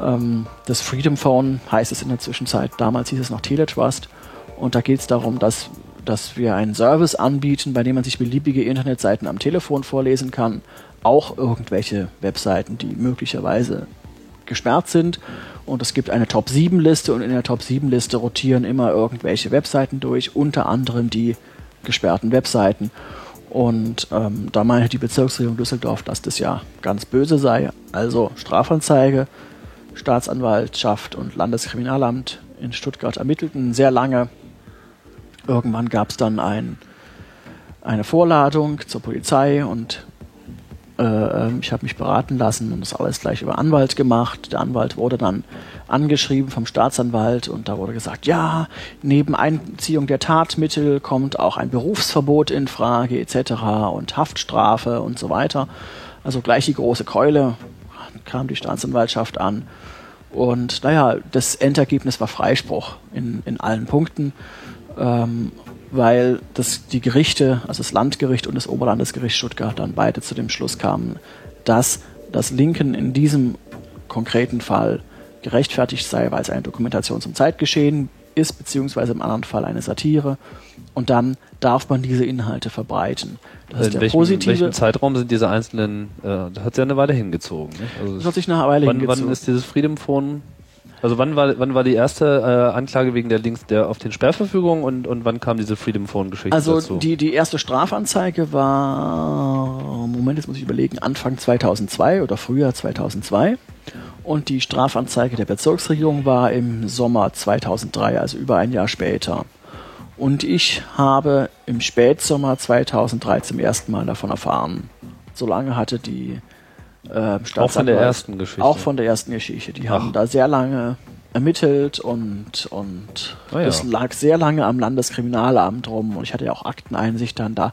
Ähm, das Freedom Phone heißt es in der Zwischenzeit. Damals hieß es noch Teletrust. Und da geht es darum, dass, dass wir einen Service anbieten, bei dem man sich beliebige Internetseiten am Telefon vorlesen kann. Auch irgendwelche Webseiten, die möglicherweise gesperrt sind. Und es gibt eine Top-7-Liste und in der Top-7-Liste rotieren immer irgendwelche Webseiten durch, unter anderem die gesperrten Webseiten. Und ähm, da meinte die Bezirksregierung Düsseldorf, dass das ja ganz böse sei. Also Strafanzeige, Staatsanwaltschaft und Landeskriminalamt in Stuttgart ermittelten sehr lange. Irgendwann gab es dann ein, eine Vorladung zur Polizei und ich habe mich beraten lassen und das alles gleich über Anwalt gemacht. Der Anwalt wurde dann angeschrieben vom Staatsanwalt und da wurde gesagt, ja, neben Einziehung der Tatmittel kommt auch ein Berufsverbot in Frage etc. und Haftstrafe und so weiter. Also gleich die große Keule kam die Staatsanwaltschaft an. Und naja, das Endergebnis war Freispruch in, in allen Punkten, ähm, weil das, die Gerichte, also das Landgericht und das Oberlandesgericht Stuttgart, dann beide zu dem Schluss kamen, dass das Linken in diesem konkreten Fall gerechtfertigt sei, weil es eine Dokumentation zum Zeitgeschehen ist, beziehungsweise im anderen Fall eine Satire. Und dann darf man diese Inhalte verbreiten. Das ist in der welchem, positive. welchem Zeitraum sind diese einzelnen, äh, da hat es ja eine Weile hingezogen. Nicht? Also das hat sich nach einer Weile wann, hingezogen. wann ist dieses Freedom Phone, also wann war, wann war die erste äh, Anklage wegen der Links der auf den Sperrverfügungen und, und wann kam diese Freedom Phone Geschichte Also dazu? die, die erste Strafanzeige war, Moment, jetzt muss ich überlegen, Anfang 2002 oder Frühjahr 2002. Und die Strafanzeige der Bezirksregierung war im Sommer 2003, also über ein Jahr später. Und ich habe im Spätsommer 2003 zum ersten Mal davon erfahren. Solange hatte die äh, auch von der ersten Geschichte. Auch von der ersten Geschichte. Die haben Ach. da sehr lange ermittelt und, und Ah ja. das lag sehr lange am Landeskriminalamt rum und ich hatte ja auch Akteneinsicht dann. Da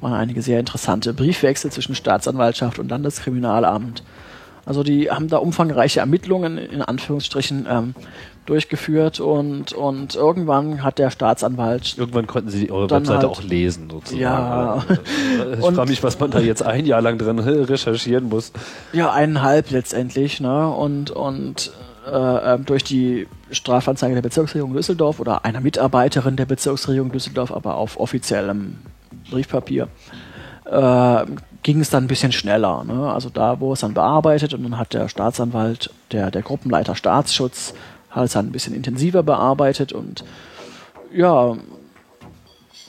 waren einige sehr interessante Briefwechsel zwischen Staatsanwaltschaft und Landeskriminalamt. Also die haben da umfangreiche Ermittlungen in Anführungsstrichen ähm, durchgeführt und, und irgendwann hat der Staatsanwalt Irgendwann konnten sie eure Webseite halt- auch lesen, sozusagen. Ja. Ich Und- frage mich, was man da jetzt ein Jahr lang drin recherchieren muss. Ja, eineinhalb letztendlich, ne? Und, und äh, ähm, durch die Strafanzeige der Bezirksregierung Düsseldorf oder einer Mitarbeiterin der Bezirksregierung Düsseldorf, aber auf offiziellem Briefpapier, äh, ging es dann ein bisschen schneller. Ne? Also da, wo es dann bearbeitet und dann hat der Staatsanwalt, der, der Gruppenleiter Staatsschutz, hat es dann ein bisschen intensiver bearbeitet und ja,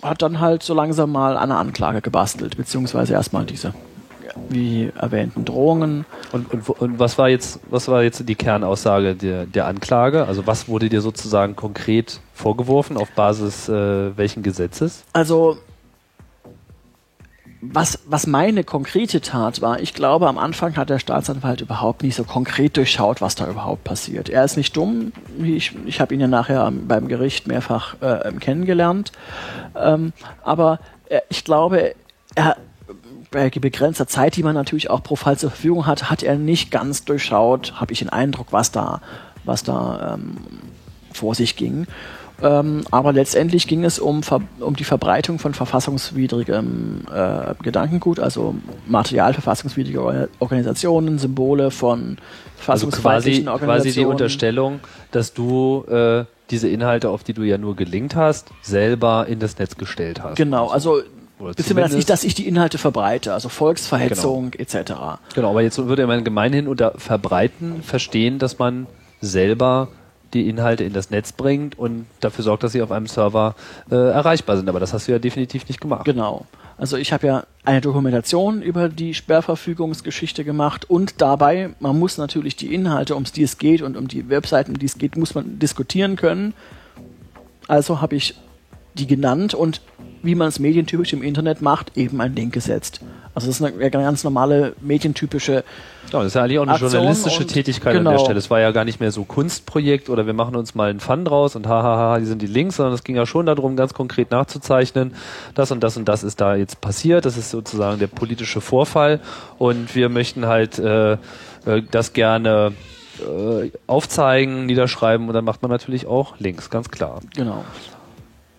hat dann halt so langsam mal eine Anklage gebastelt, beziehungsweise erstmal diese, wie erwähnten, Drohungen. Und, und, und was war jetzt, was war jetzt die Kernaussage der, der Anklage? Also was wurde dir sozusagen konkret vorgeworfen auf Basis äh, welchen Gesetzes? Also, was, was meine konkrete Tat war, ich glaube, am Anfang hat der Staatsanwalt überhaupt nicht so konkret durchschaut, was da überhaupt passiert. Er ist nicht dumm, ich, ich habe ihn ja nachher beim Gericht mehrfach äh, kennengelernt, ähm, aber er, ich glaube, er, bei begrenzter Zeit, die man natürlich auch pro Fall zur Verfügung hat, hat er nicht ganz durchschaut, habe ich den Eindruck, was da, was da ähm, vor sich ging. Ähm, aber letztendlich ging es um, um die Verbreitung von verfassungswidrigem äh, Gedankengut, also Material verfassungswidriger Orga- Organisationen, Symbole von Also quasi, verfassungsfeindlichen quasi die Organisationen. Unterstellung, dass du äh, diese Inhalte, auf die du ja nur gelingt hast, selber in das Netz gestellt hast. Genau, also Oder beziehungsweise dass ich, dass ich die Inhalte verbreite, also Volksverhetzung etc. Genau, aber jetzt würde man gemeinhin unter Verbreiten verstehen, dass man selber die Inhalte in das Netz bringt und dafür sorgt, dass sie auf einem Server äh, erreichbar sind. Aber das hast du ja definitiv nicht gemacht. Genau. Also ich habe ja eine Dokumentation über die Sperrverfügungsgeschichte gemacht und dabei, man muss natürlich die Inhalte, um die es geht und um die Webseiten, um die es geht, muss man diskutieren können. Also habe ich die genannt und wie man es medientypisch im Internet macht, eben einen Link gesetzt. Also das ist eine, ganz normale medientypische Ja, das ist ja eigentlich auch eine Aktion journalistische Tätigkeit an genau. der Stelle. Es war ja gar nicht mehr so Kunstprojekt oder wir machen uns mal einen Fun draus und hahaha, die sind die Links, sondern es ging ja schon darum, ganz konkret nachzuzeichnen, das und das und das ist da jetzt passiert. Das ist sozusagen der politische Vorfall und wir möchten halt äh, äh, das gerne äh, aufzeigen, niederschreiben und dann macht man natürlich auch Links, ganz klar. Genau.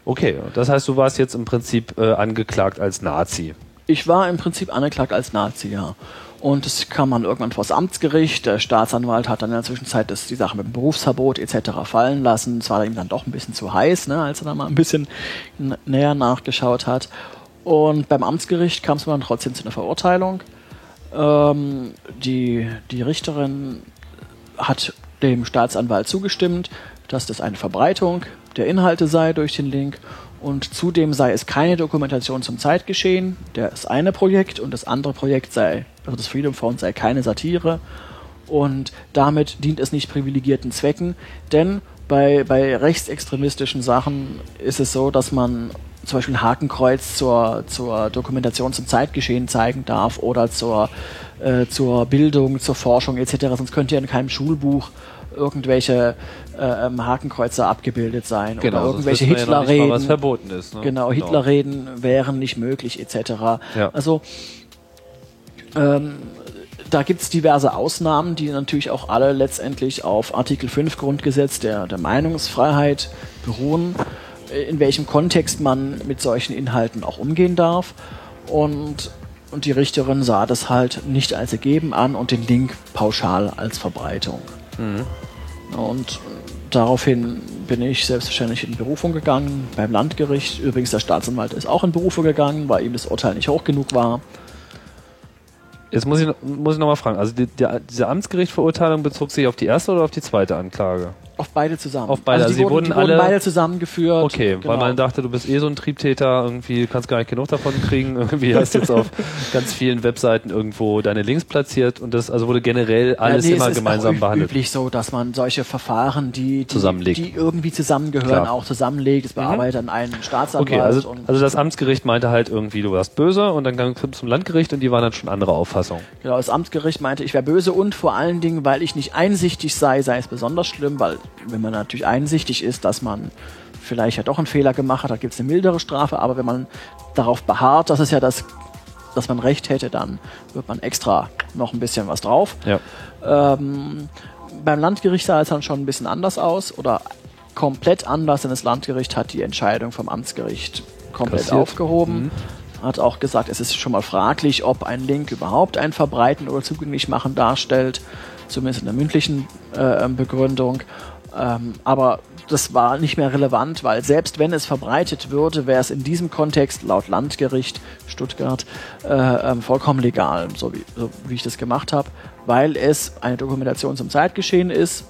Okay, das heißt, du warst jetzt im Prinzip äh, angeklagt als Nazi. Ich war im Prinzip angeklagt als Nazi, ja. Und es kam dann irgendwann vor das Amtsgericht. Der Staatsanwalt hat dann in der Zwischenzeit das, die Sache mit dem Berufsverbot etc. fallen lassen. Es war ihm dann doch ein bisschen zu heiß, ne, als er dann mal ein bisschen näher nachgeschaut hat. Und beim Amtsgericht kam es dann trotzdem zu einer Verurteilung. Ähm, die, die Richterin hat dem Staatsanwalt zugestimmt, dass das eine Verbreitung der Inhalte sei durch den Link und zudem sei es keine Dokumentation zum Zeitgeschehen. Das eine Projekt und das andere Projekt sei, also das Freedom Phone sei keine Satire und damit dient es nicht privilegierten Zwecken, denn bei, bei rechtsextremistischen Sachen ist es so, dass man zum Beispiel ein Hakenkreuz zur, zur Dokumentation zum Zeitgeschehen zeigen darf oder zur, äh, zur Bildung, zur Forschung etc. Sonst könnte ja in keinem Schulbuch irgendwelche äh, ähm, Hakenkreuze abgebildet sein oder sonst irgendwelche wir ja Hitlerreden. verboten ist. Ne? Genau, Hitlerreden wären nicht möglich, etc. Ja. Also ähm, da gibt es diverse Ausnahmen, die natürlich auch alle letztendlich auf Artikel 5 Grundgesetz der, der Meinungsfreiheit beruhen, in welchem Kontext man mit solchen Inhalten auch umgehen darf. Und, und die Richterin sah das halt nicht als ergeben an und den Link pauschal als Verbreitung. Und daraufhin bin ich selbstverständlich in Berufung gegangen beim Landgericht. Übrigens, der Staatsanwalt ist auch in Berufung gegangen, weil ihm das Urteil nicht hoch genug war. Jetzt muss ich, muss ich nochmal fragen, also die, die, diese Amtsgerichtsverurteilung bezog sich auf die erste oder auf die zweite Anklage? Auf beide zusammen. Auf beide, Also die, also die wurden, die wurden wurden alle- beide zusammengeführt. Okay, Genau. weil man dachte, du bist eh so ein Triebtäter, irgendwie kannst gar nicht genug davon kriegen, <laughs> irgendwie hast jetzt auf <laughs> ganz vielen Webseiten irgendwo deine Links platziert und das also wurde generell alles ja, nee, immer es ist gemeinsam behandelt. üblich so, dass man solche Verfahren, die, die, die irgendwie zusammengehören, Klar. Mhm. auch zusammenlegt. Es bearbeitet dann ein Staatsanwalt. Okay, also, also das Amtsgericht meinte halt irgendwie, du warst böse und dann kam es zum Landgericht und die waren dann schon anderer Auffassung. Genau, das Amtsgericht meinte, ich wäre böse und vor allen Dingen, weil ich nicht einsichtig sei, sei es besonders schlimm, weil wenn man natürlich einsichtig ist, dass man vielleicht ja doch einen Fehler gemacht hat, da gibt es eine mildere Strafe, aber wenn man darauf beharrt, dass es ja das, dass man Recht hätte, dann wird man extra noch ein bisschen was drauf. Ja. Ähm, beim Landgericht sah es dann schon ein bisschen anders aus oder komplett anders, denn das Landgericht hat die Entscheidung vom Amtsgericht komplett Kassiert. aufgehoben. Hat auch gesagt, es ist schon mal fraglich, ob ein Link überhaupt ein Verbreiten oder zugänglich machen darstellt, zumindest in der mündlichen äh, Begründung. Ähm, aber das war nicht mehr relevant, weil selbst wenn es verbreitet würde, wäre es in diesem Kontext laut Landgericht Stuttgart äh, ähm, vollkommen legal, so wie, so wie ich das gemacht habe, weil es eine Dokumentation zum Zeitgeschehen ist,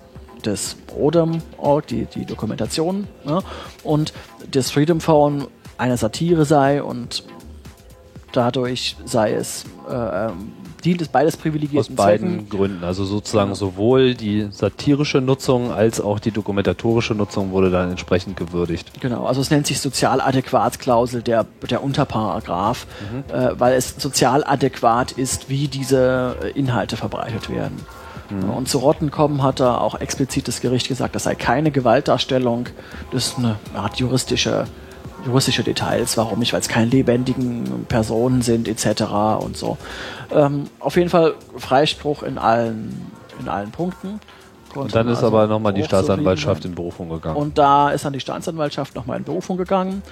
des Rodem-Org, die, die Dokumentation, ne? und das Freedom Phone eine Satire sei und dadurch sei es, äh, ähm, dient es beides Aus privilegierten beiden Zwecken. Gründen. Also sozusagen sowohl die satirische Nutzung als auch die dokumentatorische Nutzung wurde dann entsprechend gewürdigt. Genau, also es nennt sich Sozialadäquatklausel, der, der Unterparagraph, Mhm. äh, weil es sozial adäquat ist, wie diese Inhalte verbreitet werden. Mhm. Und zu Rotten kommen hat da auch explizit das Gericht gesagt, das sei keine Gewaltdarstellung, das ist eine Art juristische, juristische Details, warum nicht, weil es keine lebendigen Personen sind etc. und so. Ähm, auf jeden Fall Freispruch in allen, in allen Punkten. Und dann ist Also aber nochmal die Staatsanwaltschaft in Berufung gegangen. Und da ist dann die Staatsanwaltschaft nochmal in Berufung gegangen.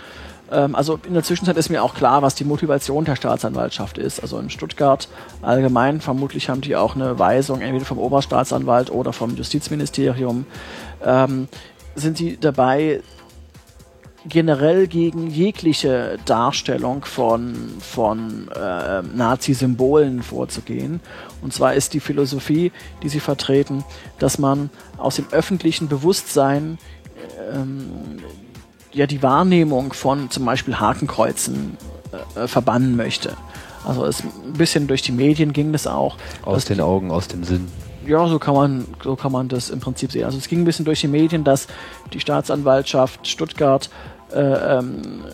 Ähm, also in der Zwischenzeit ist mir auch klar, was die Motivation der Staatsanwaltschaft ist. Also in Stuttgart allgemein, vermutlich haben die auch eine Weisung, entweder vom Oberstaatsanwalt oder vom Justizministerium, ähm, sind sie dabei, generell gegen jegliche Darstellung von, von äh, Nazi-Symbolen vorzugehen. Und zwar ist die Philosophie, die sie vertreten, dass man aus dem öffentlichen Bewusstsein ähm, ja die Wahrnehmung von zum Beispiel Hakenkreuzen äh, verbannen möchte. Also es ein bisschen durch die Medien ging das auch. aus den Augen, aus dem Sinn. Ja, so kann man, so kann man das im Prinzip sehen. Also es ging ein bisschen durch die Medien, dass die Staatsanwaltschaft Stuttgart äh, ähm,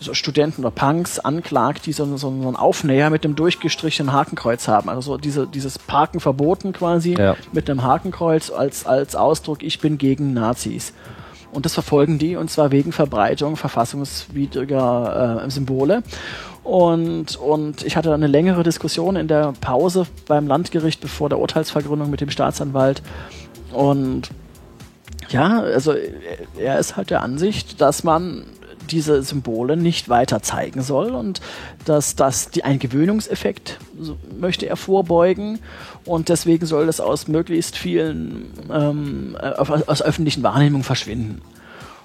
so Studenten oder Punks anklagt, die so, so, so einen Aufnäher mit einem durchgestrichenen Hakenkreuz haben. Also so diese, dieses Parken verboten quasi Ja. mit einem Hakenkreuz als, als Ausdruck, ich bin gegen Nazis. Und das verfolgen die, und zwar wegen Verbreitung verfassungswidriger äh, Symbole. Und, und ich hatte eine längere Diskussion in der Pause beim Landgericht bevor der Urteilsvergründung mit dem Staatsanwalt. Und ja, also äh, er ist halt der Ansicht, dass man diese Symbole nicht weiter zeigen soll und dass das die, ein Gewöhnungseffekt so möchte er vorbeugen und deswegen soll das aus möglichst vielen ähm, äh, aus, aus öffentlichen Wahrnehmungen verschwinden.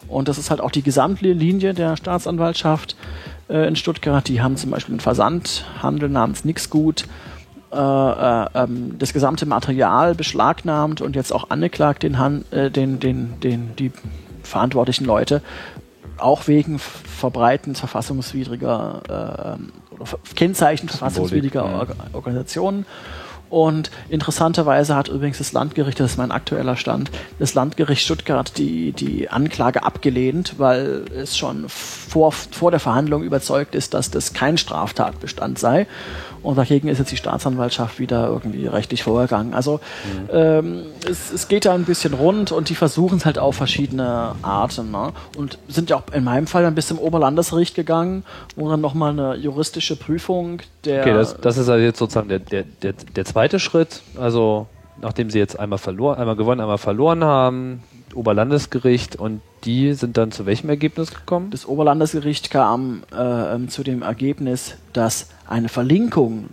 Und das ist halt auch die Gesamtlinie der Staatsanwaltschaft äh, in Stuttgart. Die haben zum Beispiel einen Versandhandel namens Nixgut äh, äh, ähm, das gesamte Material beschlagnahmt und jetzt auch angeklagt den, Han äh, den, den, den, die verantwortlichen Leute, auch wegen Verbreitens verfassungswidriger äh, ähm, oder Kennzeichen verfassungswidriger. Orga Organisationen. Und interessanterweise hat übrigens das Landgericht, das ist mein aktueller Stand, das Landgericht Stuttgart die, die Anklage abgelehnt, weil es schon vor, vor der Verhandlung überzeugt ist, dass das kein Straftatbestand sei. Und dagegen ist jetzt die Staatsanwaltschaft wieder irgendwie rechtlich vorgegangen. Also ähm, es, es geht da ein bisschen rund und die versuchen es halt auf verschiedene Arten. Ne? Und sind ja auch in meinem Fall dann bis zum Oberlandesgericht gegangen, wo dann nochmal eine juristische Prüfung der Okay, das, das ist also jetzt sozusagen der, der, der, der zweite Schritt. Also nachdem sie jetzt einmal verloren, einmal gewonnen, einmal verloren haben, Oberlandesgericht und die sind dann zu welchem Ergebnis gekommen? Das Oberlandesgericht kam äh, ähm, zu dem Ergebnis, dass eine Verlinkung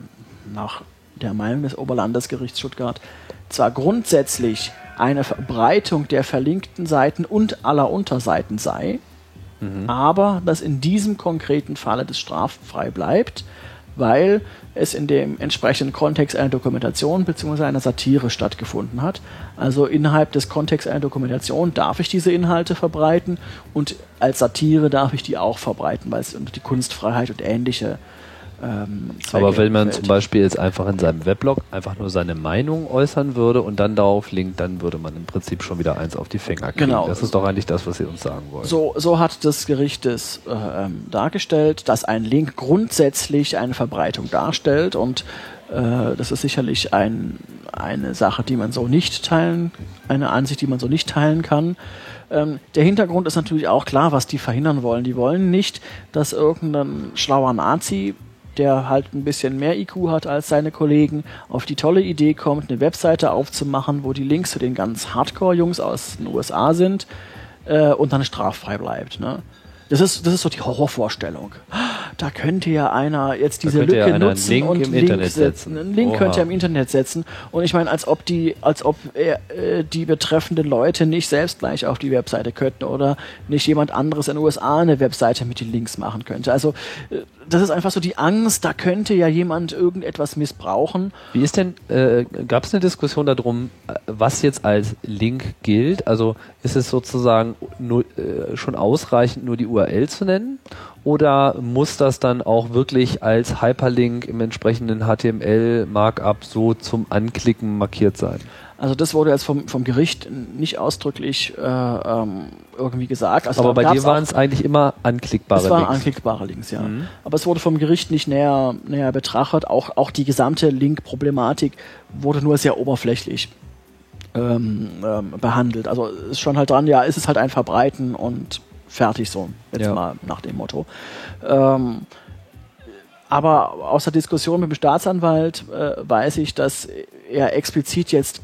nach der Meinung des Oberlandesgerichts Stuttgart zwar grundsätzlich eine Verbreitung der verlinkten Seiten und aller Unterseiten sei, aber dass in diesem konkreten Falle das straffrei bleibt, weil es in dem entsprechenden Kontext einer Dokumentation bzw. einer Satire stattgefunden hat. Also innerhalb des Kontexts einer Dokumentation darf ich diese Inhalte verbreiten und als Satire darf ich die auch verbreiten, weil es unter die Kunstfreiheit und ähnliche ähm, Aber wenn man zum Beispiel jetzt einfach in seinem Weblog einfach nur seine Meinung äußern würde und dann darauf linkt, dann würde man im Prinzip schon wieder eins auf die Finger kriegen. Genau. Das ist doch eigentlich das, was Sie uns sagen wollen. So, so hat das Gericht es äh, ähm, dargestellt, dass ein Link grundsätzlich eine Verbreitung darstellt und äh, das ist sicherlich ein, eine Sache, die man so nicht teilen, eine Ansicht, die man so nicht teilen kann. Ähm, der Hintergrund ist natürlich auch klar, was die verhindern wollen. Die wollen nicht, dass irgendein schlauer Nazi der halt ein bisschen mehr IQ hat als seine Kollegen, auf die tolle Idee kommt, eine Webseite aufzumachen, wo die Links zu den ganz Hardcore-Jungs aus den USA sind äh, und dann straffrei bleibt. Ne? Das ist, das ist so die Horrorvorstellung. Da könnte ja einer jetzt diese ja Lücke einen nutzen Link und im Link Internet setzen. Einen Link Oha. könnte er im Internet setzen. Und ich meine, als ob die, als ob er, äh, die betreffenden Leute nicht selbst gleich auf die Webseite könnten oder nicht jemand anderes in den USA eine Webseite mit den Links machen könnte. Also äh, das ist einfach so die Angst, da könnte ja jemand irgendetwas missbrauchen. Wie ist denn, äh, gab es eine Diskussion darum, äh, was jetzt als Link gilt? Also ist es sozusagen nur, äh, schon ausreichend, nur die URL zu nennen? Oder muss das dann auch wirklich als Hyperlink im entsprechenden HTML-Markup so zum Anklicken markiert sein? Also das wurde jetzt vom, vom Gericht nicht ausdrücklich äh, ähm, irgendwie gesagt. Also Aber bei dir waren es eigentlich immer anklickbare Es waren Links. anklickbare Links, ja. Mhm. Aber es wurde vom Gericht nicht näher, näher betrachtet. Auch, auch die gesamte Link-Problematik wurde nur sehr oberflächlich ähm, ähm, behandelt. Also es ist schon halt dran, ja, ist es halt ein Verbreiten und fertig so. Jetzt Ja. mal nach dem Motto. Ähm, aber aus der Diskussion mit dem Staatsanwalt äh, weiß ich, dass er explizit jetzt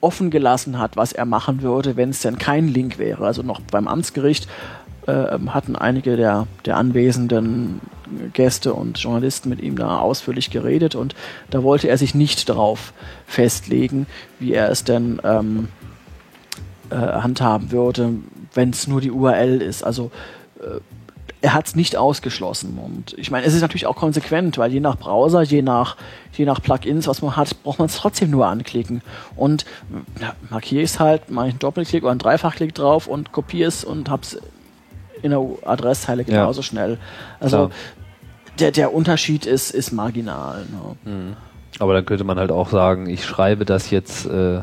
offen gelassen hat, was er machen würde, wenn es denn kein Link wäre. Also noch beim Amtsgericht äh, hatten einige der, der anwesenden Gäste und Journalisten mit ihm da ausführlich geredet und da wollte er sich nicht darauf festlegen, wie er es denn ähm, äh, handhaben würde, wenn es nur die URL ist. Also äh, er hat es nicht ausgeschlossen. Und ich meine, es ist natürlich auch konsequent, weil je nach Browser, je nach, je nach Plugins, was man hat, braucht man es trotzdem nur anklicken. Und ja, markiere ich es halt, mache ich einen Doppelklick oder einen Dreifachklick drauf und kopiere es und habe es in der Adresszeile Ja. genauso schnell. Also Klar. der, der Unterschied ist, ist marginal. Ne? Aber dann könnte man halt auch sagen, ich schreibe das jetzt äh,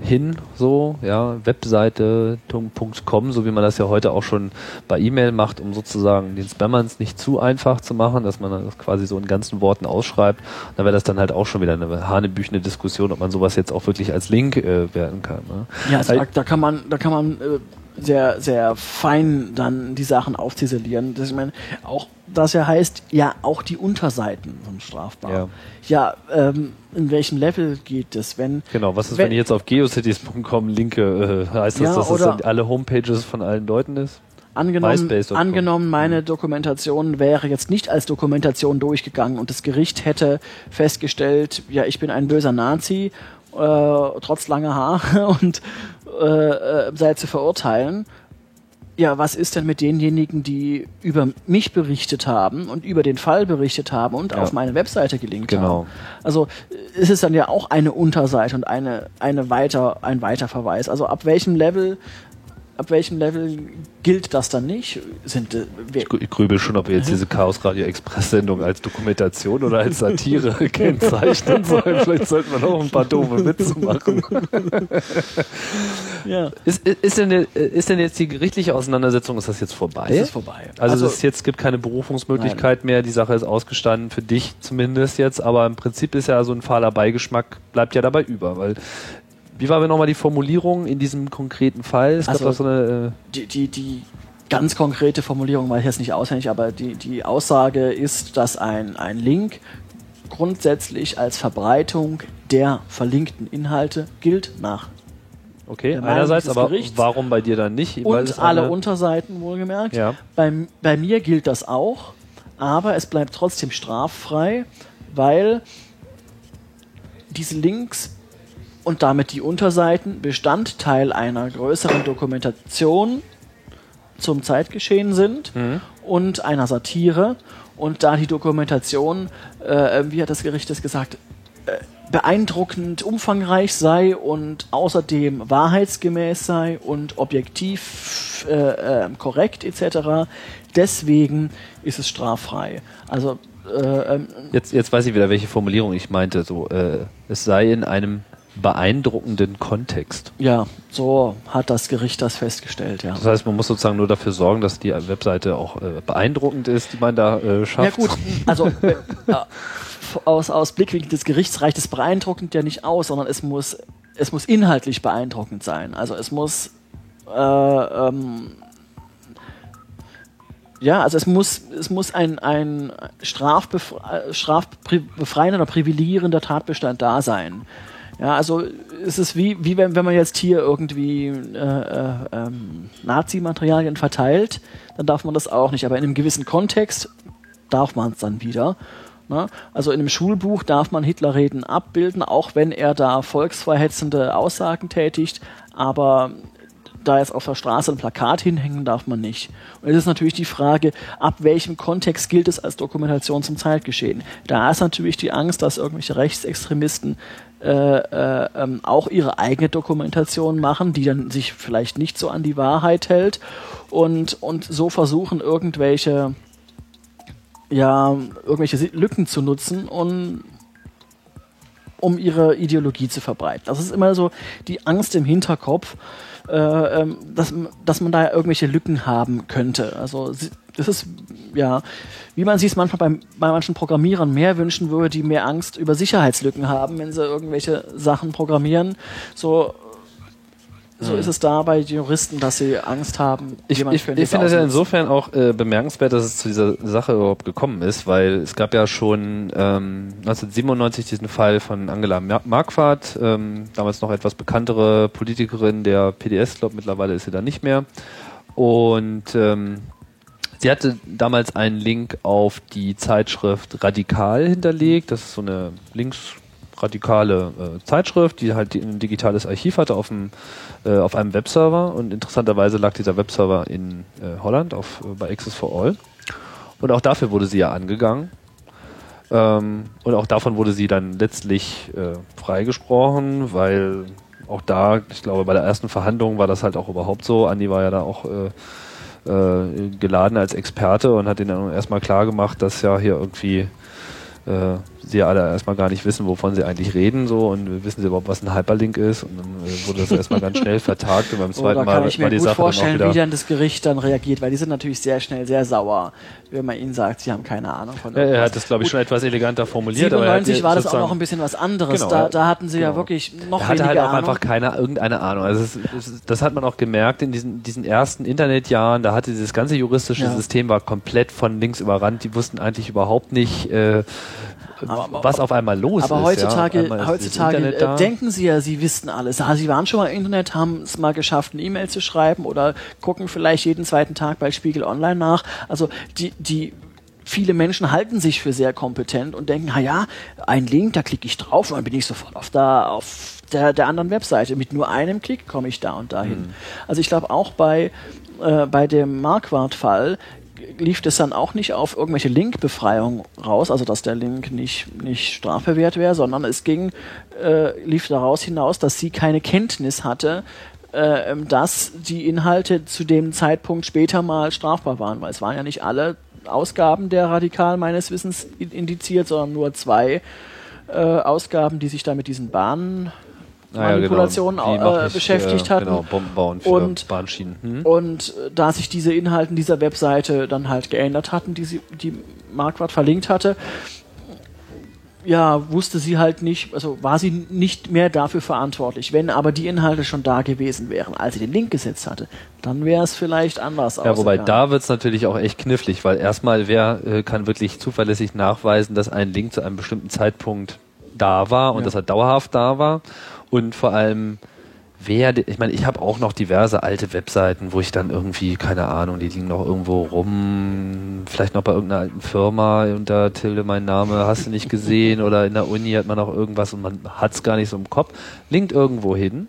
hin, so, ja, Webseite.com, so wie man das ja heute auch schon bei E-Mail macht, um sozusagen den Spammern nicht zu einfach zu machen, dass man das quasi so in ganzen Worten ausschreibt. Dann wäre das dann halt auch schon wieder eine hanebüchene Diskussion, ob man sowas jetzt auch wirklich als Link äh, werten kann. Ne? Ja, also da, da kann man, da kann man äh, sehr, sehr fein dann die Sachen aufziselieren. Das, ich meine, auch das ja heißt, ja, auch die Unterseiten sind strafbar. Ja. Ja, ähm, in welchem Level geht es, wenn Genau, was ist, wenn, Wenn- ich jetzt auf geocities.com linke, äh, heißt das, Ja, dass das alle Homepages von allen Leuten ist? Angenommen, angenommen, meine Dokumentation wäre jetzt nicht als Dokumentation durchgegangen und das Gericht hätte festgestellt, ja, ich bin ein böser Nazi, äh, trotz langer Haare <laughs> und äh, äh, sei zu verurteilen. Ja, was ist denn mit denjenigen, die über mich berichtet haben und über den Fall berichtet haben und Ja. auf meine Webseite gelinkt Genau. haben? Also äh, ist es dann ja auch eine Unterseite und eine, eine weiter, ein Weiterverweis. Also ab welchem Level ab welchem Level gilt das dann nicht? Sind, äh, Ich Ich grübel schon, ob wir jetzt diese Chaos Radio Express Sendung als Dokumentation oder als Satire <laughs> kennzeichnen sollen. Vielleicht sollten wir noch ein paar doofe Witze machen. <laughs> ja, Ist, ist, ist, denn, ist denn jetzt die gerichtliche Auseinandersetzung, ist das jetzt vorbei? es ist vorbei. Also, es ist jetzt gibt keine Berufungsmöglichkeit mehr, die Sache ist ausgestanden, für dich zumindest jetzt, aber im Prinzip ist ja so ein fahler Beigeschmack, bleibt ja dabei über, weil wie war denn nochmal die Formulierung in diesem konkreten Fall? Es Also- so eine, die, die, die ganz konkrete Formulierung weiß ich jetzt nicht auswendig, aber die, die Aussage ist, dass ein, ein Link grundsätzlich als Verbreitung der verlinkten Inhalte gilt nach äh, okay, einerseits, aber warum bei dir dann nicht? Und alle Unterseiten wohlgemerkt. Ja. Bei, bei mir gilt das auch, aber es bleibt trotzdem straffrei, weil diese Links und damit die Unterseiten Bestandteil einer größeren Dokumentation zum Zeitgeschehen sind Mhm. und einer Satire. Und da die Dokumentation, äh, wie hat das Gericht das gesagt, äh, beeindruckend umfangreich sei und außerdem wahrheitsgemäß sei und objektiv äh, äh, korrekt etc. Deswegen ist es straffrei. Also äh, ähm, Jetzt, jetzt weiß ich wieder, welche Formulierung ich meinte. So, äh, es sei in einem beeindruckenden Kontext. ja, so hat das Gericht das festgestellt, ja. Das heißt, man muss sozusagen nur dafür sorgen, dass die Webseite auch äh, beeindruckend ist, die man da äh, Ja schafft. gut, also äh, äh, aus, aus Blickwinkel des Gerichts reicht es beeindruckend ja nicht aus, sondern es muss, es muss inhaltlich beeindruckend sein. Also es muss äh, ähm, ja, also es muss, es muss ein, ein strafbefre- äh, strafbefreiender oder privilegierender Tatbestand da sein. Ja, also es ist wie, wie wenn, wenn man jetzt hier irgendwie äh, äh, ähm, Nazi-Materialien verteilt, dann darf man das auch nicht. Aber in einem gewissen Kontext darf man es dann wieder. Ne? Also in einem Schulbuch darf man Hitlerreden abbilden, auch wenn er da volksverhetzende Aussagen tätigt, aber da jetzt auf der Straße ein Plakat hinhängen darf man nicht. Und es ist natürlich die Frage, ab welchem Kontext gilt es als Dokumentation zum Zeitgeschehen? Da ist natürlich die Angst, dass irgendwelche Rechtsextremisten äh, äh, ähm, auch ihre eigene Dokumentation machen, die dann sich vielleicht nicht so an die Wahrheit hält und, und so versuchen, irgendwelche ja, irgendwelche Lücken zu nutzen und um ihre Ideologie zu verbreiten. Das ist immer so die Angst im Hinterkopf, äh, ähm, dass, dass man da irgendwelche Lücken haben könnte. Also das ist, ja, wie man sich es manchmal beim, bei manchen Programmierern mehr wünschen würde, die mehr Angst über Sicherheitslücken haben, wenn sie irgendwelche Sachen programmieren. So, so ist es da bei Juristen, dass sie Angst haben. Ich, ich, ich finde es ja insofern auch äh, bemerkenswert, dass es zu dieser Sache überhaupt gekommen ist, weil es gab ja schon ähm, 1997 diesen Fall von Angela Marquardt, ähm, damals noch etwas bekanntere Politikerin der PDS, glaube mittlerweile ist sie da nicht mehr. Und ähm, sie hatte damals einen Link auf die Zeitschrift Radikal hinterlegt. Das ist so eine linksradikale äh, Zeitschrift, die halt ein digitales Archiv hatte auf, dem, äh, auf einem Webserver. Und interessanterweise lag dieser Webserver in äh, Holland auf, äh, bei Access for All. Und auch dafür wurde sie ja angegangen. Ähm, und auch davon wurde sie dann letztlich äh, freigesprochen, weil auch da, ich glaube, bei der ersten Verhandlung war das halt auch überhaupt so. Andi war ja da auch äh, geladen als Experte und hat ihnen erstmal klar gemacht, dass ja hier irgendwie äh, sie alle erstmal gar nicht wissen, wovon sie eigentlich reden, so und wissen sie überhaupt, was ein Hyperlink ist und dann äh, wurde das erstmal ganz schnell vertagt und beim zweiten Oder Mal kann ich mir die gut Sache vorstellen, dann auch wie wieder. dann das Gericht dann reagiert, weil die sind natürlich sehr schnell sehr sauer, wenn man ihnen sagt, sie haben keine Ahnung von Ja, er hat das, glaube ich, schon etwas eleganter formuliert. aber er hat 97 war das auch noch ein bisschen was anderes. Genau, da, ja. da hatten sie ja Genau. wirklich noch Er hatte halt auch Ahnung. einfach keine irgendeine Ahnung. Also es, es, das hat man auch gemerkt in diesen, diesen ersten Internetjahren. Da hatte dieses ganze juristische Ja. System war komplett von links überrannt. Die wussten eigentlich überhaupt nicht, äh, Aber- was auf einmal los ist. Aber heutzutage, ja. Heutzutage äh, denken sie ja, sie wüssten alles. Ah, sie waren schon mal im Internet, haben es mal geschafft, eine E-Mail zu schreiben oder gucken vielleicht jeden zweiten Tag bei Spiegel Online nach. Also die, die viele Menschen halten sich für sehr kompetent und denken, na ja, ein Link, da klicke ich drauf und dann bin ich sofort auf da auf der, der anderen Webseite. Mit nur einem Klick komme ich da und dahin. Also ich glaube auch bei äh, bei dem Marquardt-Fall lief das dann auch nicht auf irgendwelche Linkbefreiung raus, also dass der Link nicht, nicht strafbewehrt wäre, sondern es ging, äh, lief daraus hinaus, dass sie keine Kenntnis hatte, äh, dass die Inhalte zu dem Zeitpunkt später mal strafbar waren, weil es waren ja nicht alle Ausgaben der Radikal meines Wissens in- indiziert, sondern nur zwei äh, Ausgaben, die sich da mit diesen Bahnen Ah ja, mach äh, ich, beschäftigt äh, hatten. Genau, Bomben bauen für Und- Bahnschienen. Hm? Und äh, da sich diese Inhalten dieser Webseite dann halt geändert hatten, die sie, die Marquardt verlinkt hatte, ja, wusste sie halt nicht, also war sie nicht mehr dafür verantwortlich. Wenn aber die Inhalte schon da gewesen wären, als sie den Link gesetzt hatte, dann wäre es vielleicht anders Ja, wobei da wird's natürlich auch echt knifflig, weil erstmal wer äh, kann wirklich zuverlässig nachweisen, dass ein Link zu einem bestimmten Zeitpunkt da war und Ja. dass er dauerhaft da war und vor allem wer, ich meine, ich habe auch noch diverse alte Webseiten, wo ich dann irgendwie, keine Ahnung, die liegen noch irgendwo rum, vielleicht noch bei irgendeiner alten Firma unter Tilde mein Name, hast du nicht gesehen oder in der Uni hat man noch irgendwas und man hat's gar nicht so im Kopf, linkt irgendwo hin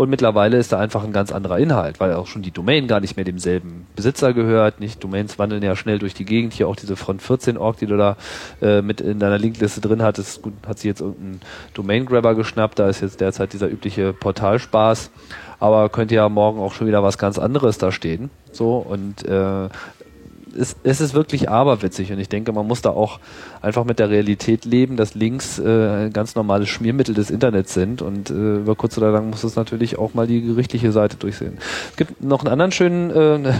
und mittlerweile ist da einfach ein ganz anderer Inhalt, weil auch schon die Domain gar nicht mehr demselben Besitzer gehört. Nicht Domains wandeln ja schnell durch die Gegend. Hier auch diese Front 14 Org, die du da äh, mit in deiner Linkliste drin hattest, gut, hat sie jetzt irgendeinen Domain Grabber geschnappt. Da ist jetzt derzeit dieser übliche Portalspaß. Aber könnte ja morgen auch schon wieder was ganz anderes da stehen. So und äh, es, es ist wirklich aberwitzig und ich denke, man muss da auch einfach mit der Realität leben, dass Links äh, ein ganz normales Schmiermittel des Internets sind und äh, über kurz oder lang muss es natürlich auch mal die gerichtliche Seite durchsehen. Es gibt noch einen anderen schönen, äh,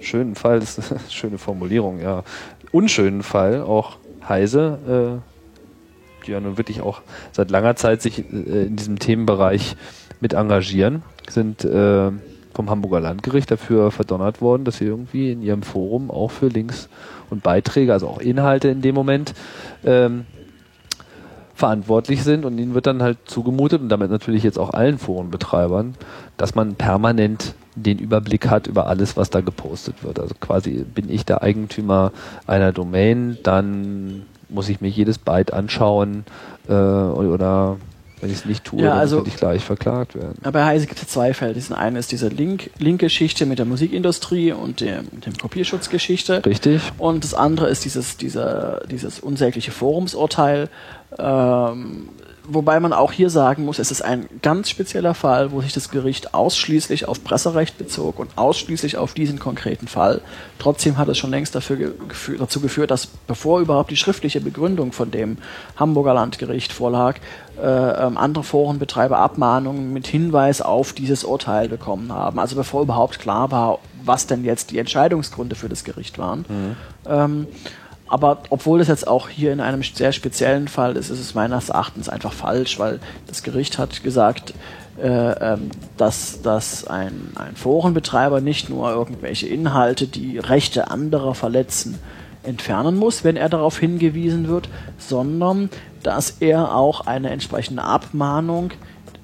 <laughs> schönen Fall, das ist eine schöne Formulierung, ja, unschönen Fall, auch Heise, äh, die ja nun wirklich auch seit langer Zeit sich äh, in diesem Themenbereich mit engagieren, sind äh, vom Hamburger Landgericht dafür verdonnert worden, dass sie irgendwie in ihrem Forum auch für Links und Beiträge, also auch Inhalte in dem Moment, ähm, verantwortlich sind und ihnen wird dann halt zugemutet und damit natürlich jetzt auch allen Forenbetreibern, dass man permanent den Überblick hat über alles, was da gepostet wird. Also quasi bin ich der Eigentümer einer Domain, dann muss ich mir jedes Byte anschauen äh, oder wenn ich es nicht tue, Ja, dann also- könnte ich gleich verklagt werden. Ja, bei Heise gibt es zwei Fälle. Diesen einen ist diese Link- Link-Geschichte mit der Musikindustrie und dem, dem Kopierschutzgeschichte. Richtig? Und das andere ist dieses, dieser, dieses unsägliche Forumsurteil, ähm, wobei man auch hier sagen muss, es ist ein ganz spezieller Fall, wo sich das Gericht ausschließlich auf Presserecht bezog und ausschließlich auf diesen konkreten Fall. Trotzdem hat es schon längst dafür dazu geführt, dass bevor überhaupt die schriftliche Begründung von dem Hamburger Landgericht vorlag, äh, ähm, andere Forenbetreiber Abmahnungen mit Hinweis auf dieses Urteil bekommen haben. Also bevor überhaupt klar war, was denn jetzt die Entscheidungsgründe für das Gericht waren. Ähm, aber obwohl es jetzt auch hier in einem sehr speziellen Fall ist, ist es meines Erachtens einfach falsch, weil das Gericht hat gesagt, äh, ähm, dass, dass ein, ein Forenbetreiber nicht nur irgendwelche Inhalte, die Rechte anderer verletzen, entfernen muss, wenn er darauf hingewiesen wird, sondern dass er auch eine entsprechende Abmahnung,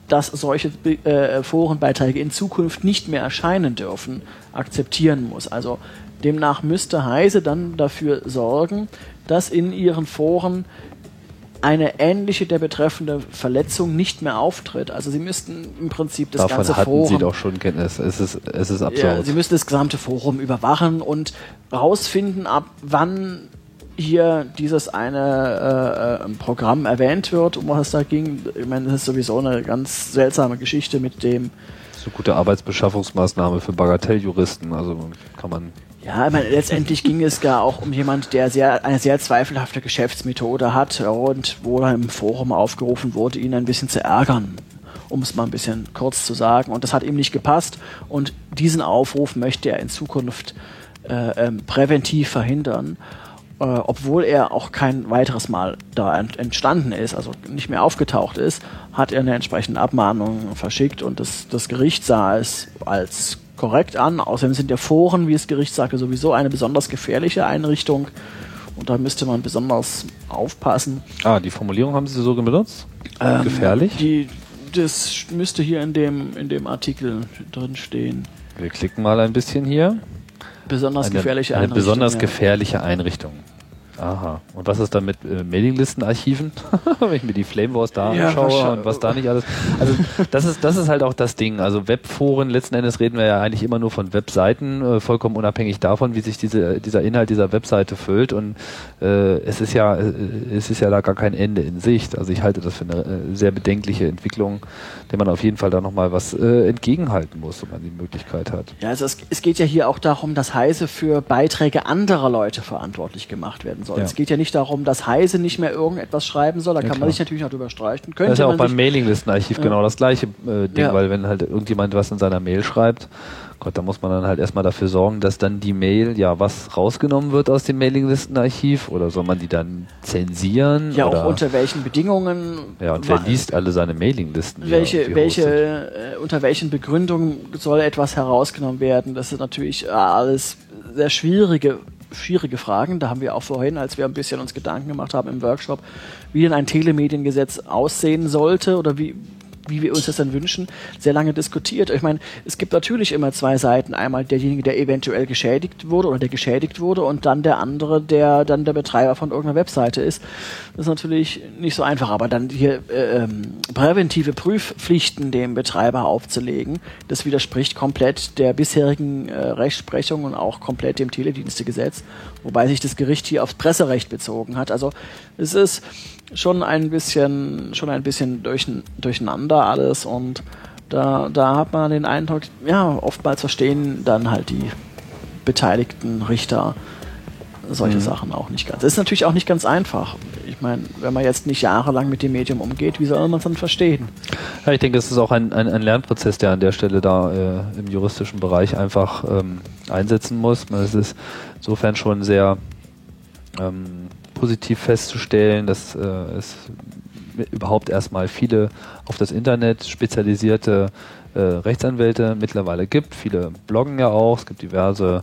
dass solche äh, Forenbeiträge in Zukunft nicht mehr erscheinen dürfen, akzeptieren muss. Also demnach müsste Heise dann dafür sorgen, dass in ihren Foren eine ähnliche der betreffende Verletzung nicht mehr auftritt. Also sie müssten im Prinzip das Davon ganze hatten Forum sie doch schon Kenntnis. Es ist, es ist ja, absurd. sie müssen das gesamte Forum überwachen und rausfinden, ab wann hier dieses eine äh, äh, Programm erwähnt wird, um was es da ging. Ich meine, das ist sowieso eine ganz seltsame Geschichte mit dem. Eine gute Arbeitsbeschaffungsmaßnahme für Bagatelljuristen. Also kann man Ja, ich meine, letztendlich ging es gar auch um jemand, der sehr, eine sehr zweifelhafte Geschäftsmethode hat und wo dann im Forum aufgerufen wurde, ihn ein bisschen zu ärgern, um es mal ein bisschen kurz zu sagen. Und das hat ihm nicht gepasst und diesen Aufruf möchte er in Zukunft äh, ähm, präventiv verhindern, äh, obwohl er auch kein weiteres Mal da ent entstanden ist, also nicht mehr aufgetaucht ist, hat er eine entsprechende Abmahnung verschickt und das, das Gericht sah es als korrekt an. Außerdem sind ja Foren, wie das Gericht sagte, sowieso eine besonders gefährliche Einrichtung. Und da müsste man besonders aufpassen. Ah, die Formulierung haben Sie so benutzt? Ähm, Gefährlich? Die, das müsste hier in dem, in dem Artikel drin stehen. Wir klicken mal ein bisschen hier. Besonders Eine, gefährliche eine Einrichtung. besonders ja. gefährliche Einrichtung. Aha. Und was ist dann mit äh, Mailinglistenarchiven? <laughs> Wenn ich mir die Flame Wars da Ja, anschaue und was da nicht alles. Also das ist, das ist halt auch das Ding. Also Webforen, letzten Endes reden wir ja eigentlich immer nur von Webseiten, äh, vollkommen unabhängig davon, wie sich diese, dieser Inhalt dieser Webseite füllt. Und äh, es ist ja, äh, es ist ja da gar kein Ende in Sicht. Also ich halte das für eine äh, sehr bedenkliche Entwicklung, der man auf jeden Fall da nochmal was äh, entgegenhalten muss, wenn man die Möglichkeit hat. Ja, also es, es geht ja hier auch darum, dass Heise für Beiträge anderer Leute verantwortlich gemacht werden soll. Ja. Es geht ja nicht darum, dass Heise nicht mehr irgendetwas schreiben soll. Da Ja, kann klar. man sich natürlich noch drüber streiten. Das Könnte ist ja auch beim Mailinglistenarchiv Ja. genau das gleiche äh, Ding, weil wenn halt irgendjemand was in seiner Mail schreibt, Gott, da muss man dann halt erstmal dafür sorgen, dass dann die Mail, ja, was rausgenommen wird aus dem Mailinglistenarchiv oder soll man die dann zensieren? ja oder, auch unter welchen Bedingungen. ja, und wer liest alle seine Mailinglisten? welche, welche, äh, unter welchen Begründungen soll etwas herausgenommen werden? Das ist natürlich alles sehr schwierige, schwierige Fragen. Da haben wir auch vorhin, als wir ein bisschen uns Gedanken gemacht haben im Workshop, wie denn ein Telemediengesetz aussehen sollte oder wie, wie wir uns das dann wünschen, sehr lange diskutiert. Ich meine, es gibt natürlich immer zwei Seiten. Einmal derjenige, der eventuell geschädigt wurde oder der geschädigt wurde und dann der andere, der dann der Betreiber von irgendeiner Webseite ist. Das ist natürlich nicht so einfach, aber dann hier äh, ähm, präventive Prüfpflichten dem Betreiber aufzulegen, das widerspricht komplett der bisherigen äh, Rechtsprechung und auch komplett dem Teledienstegesetz, wobei sich das Gericht hier aufs Presserecht bezogen hat. Also es ist schon ein bisschen, schon ein bisschen durcheinander alles und da, da hat man den Eindruck, ja, oftmals verstehen dann halt die beteiligten Richter solche Mhm. Sachen auch nicht ganz. Das ist natürlich auch nicht ganz einfach. Ich meine, wenn man jetzt nicht jahrelang mit dem Medium umgeht, wie soll man es dann verstehen? Ja, ich denke, es ist auch ein, ein, ein Lernprozess, der an der Stelle da äh, im juristischen Bereich einfach ähm, einsetzen muss. Es ist insofern schon sehr ähm, positiv festzustellen, dass äh, es überhaupt erstmal viele auf das Internet spezialisierte äh, Rechtsanwälte mittlerweile gibt. Viele bloggen ja auch. Es gibt diverse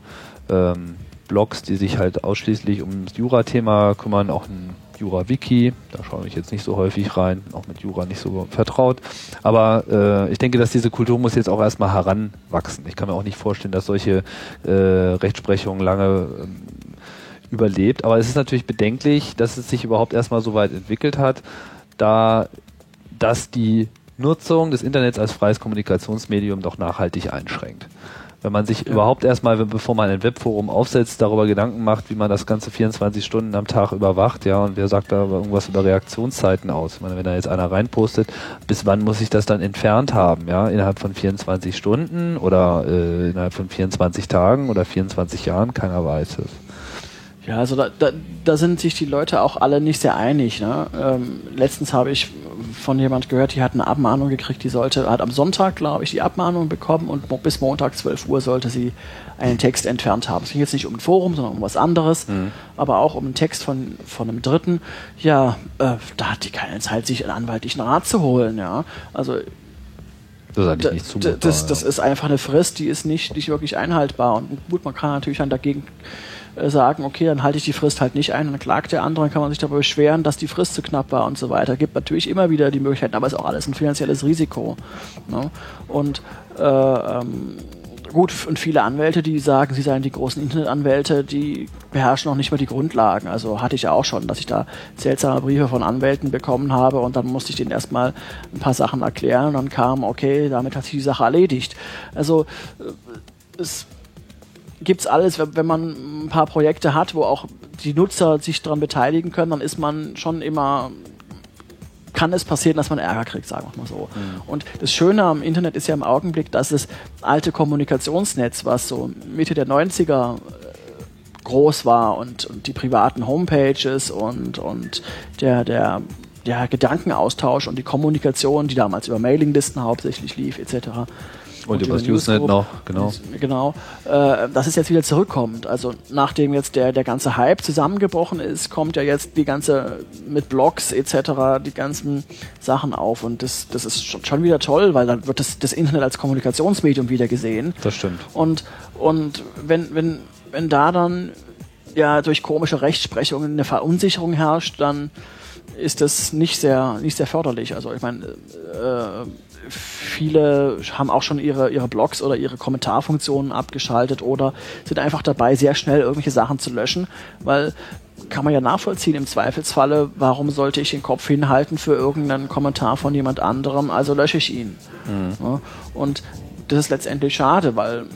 ähm, Blogs, die sich halt ausschließlich um das Jura-Thema kümmern, auch ein Jura-Wiki, da schaue ich jetzt nicht so häufig rein, auch mit Jura nicht so vertraut. Aber äh, ich denke, dass diese Kultur muss jetzt auch erstmal heranwachsen. Ich kann mir auch nicht vorstellen, dass solche äh, Rechtsprechungen lange ähm, überlebt. Aber es ist natürlich bedenklich, dass es sich überhaupt erstmal so weit entwickelt hat, da dass die Nutzung des Internets als freies Kommunikationsmedium doch nachhaltig einschränkt. Wenn man sich überhaupt erstmal, bevor man ein Webforum aufsetzt, darüber Gedanken macht, wie man das Ganze 24 Stunden am Tag überwacht, ja, und wer sagt da irgendwas über Reaktionszeiten aus? Ich meine, wenn da jetzt einer reinpostet, bis wann muss ich das dann entfernt haben, ja, innerhalb von 24 Stunden oder äh, innerhalb von 24 Tagen oder 24 Jahren, keiner weiß es. Ja, also da, da, da sind sich die Leute auch alle nicht sehr einig. Ne? Ähm, letztens habe ich von jemand gehört, die hat eine Abmahnung gekriegt, die sollte, hat am Sonntag, glaube ich, die Abmahnung bekommen und bis Montag 12 Uhr sollte sie einen Text entfernt haben. Es ging jetzt nicht um ein Forum, sondern um was anderes, aber auch um einen Text von, von einem Dritten. Ja, äh, da hat die keine Zeit, sich einen anwaltlichen Rat zu holen. Ja, also Das ist zumutbar. das, das ja. ist einfach eine Frist, die ist nicht, nicht wirklich einhaltbar. Und gut, man kann natürlich dann dagegen äh, sagen, okay, dann halte ich die Frist halt nicht ein, dann klagt der andere, dann kann man sich darüber beschweren, dass die Frist zu knapp war und so weiter. Gibt natürlich immer wieder die Möglichkeiten, aber ist auch alles ein finanzielles Risiko. Ne? Und äh, ähm, gut, und viele Anwälte, die sagen, sie seien die großen Internetanwälte, die beherrschen noch nicht mal die Grundlagen. Also hatte ich ja auch schon, dass ich da seltsame Briefe von Anwälten bekommen habe und dann musste ich denen erstmal ein paar Sachen erklären und dann kam, okay, damit hat sich die Sache erledigt. Also äh, es gibt's alles, wenn man ein paar Projekte hat, wo auch die Nutzer sich daran beteiligen können, dann ist man schon immer kann es passieren, dass man Ärger kriegt, sagen wir mal so. Und das Schöne am Internet ist ja im Augenblick, dass das alte Kommunikationsnetz, was so Mitte der 90er groß war und, und die privaten Homepages und, und der, der, der Gedankenaustausch und die Kommunikation, die damals über Mailinglisten hauptsächlich lief, etc. Und, über das Usenet noch, genau. Genau. Äh, dass es jetzt wieder zurückkommt. Also nachdem jetzt der, der ganze Hype zusammengebrochen ist, kommt ja jetzt die ganze mit Blogs etc. die ganzen Sachen auf. Und das, das ist schon, schon wieder toll, weil dann wird das, das Internet als Kommunikationsmedium wieder gesehen. Das stimmt. Und, und wenn, wenn, wenn da dann ja durch komische Rechtsprechungen eine Verunsicherung herrscht, dann ist das nicht sehr, nicht sehr förderlich. Also ich meine, äh, viele haben auch schon ihre, ihre Blogs oder ihre Kommentarfunktionen abgeschaltet oder sind einfach dabei, sehr schnell irgendwelche Sachen zu löschen, weil kann man ja nachvollziehen im Zweifelsfalle, warum sollte ich den Kopf hinhalten für irgendeinen Kommentar von jemand anderem, also lösche ich ihn. Ja, und das ist letztendlich schade, weil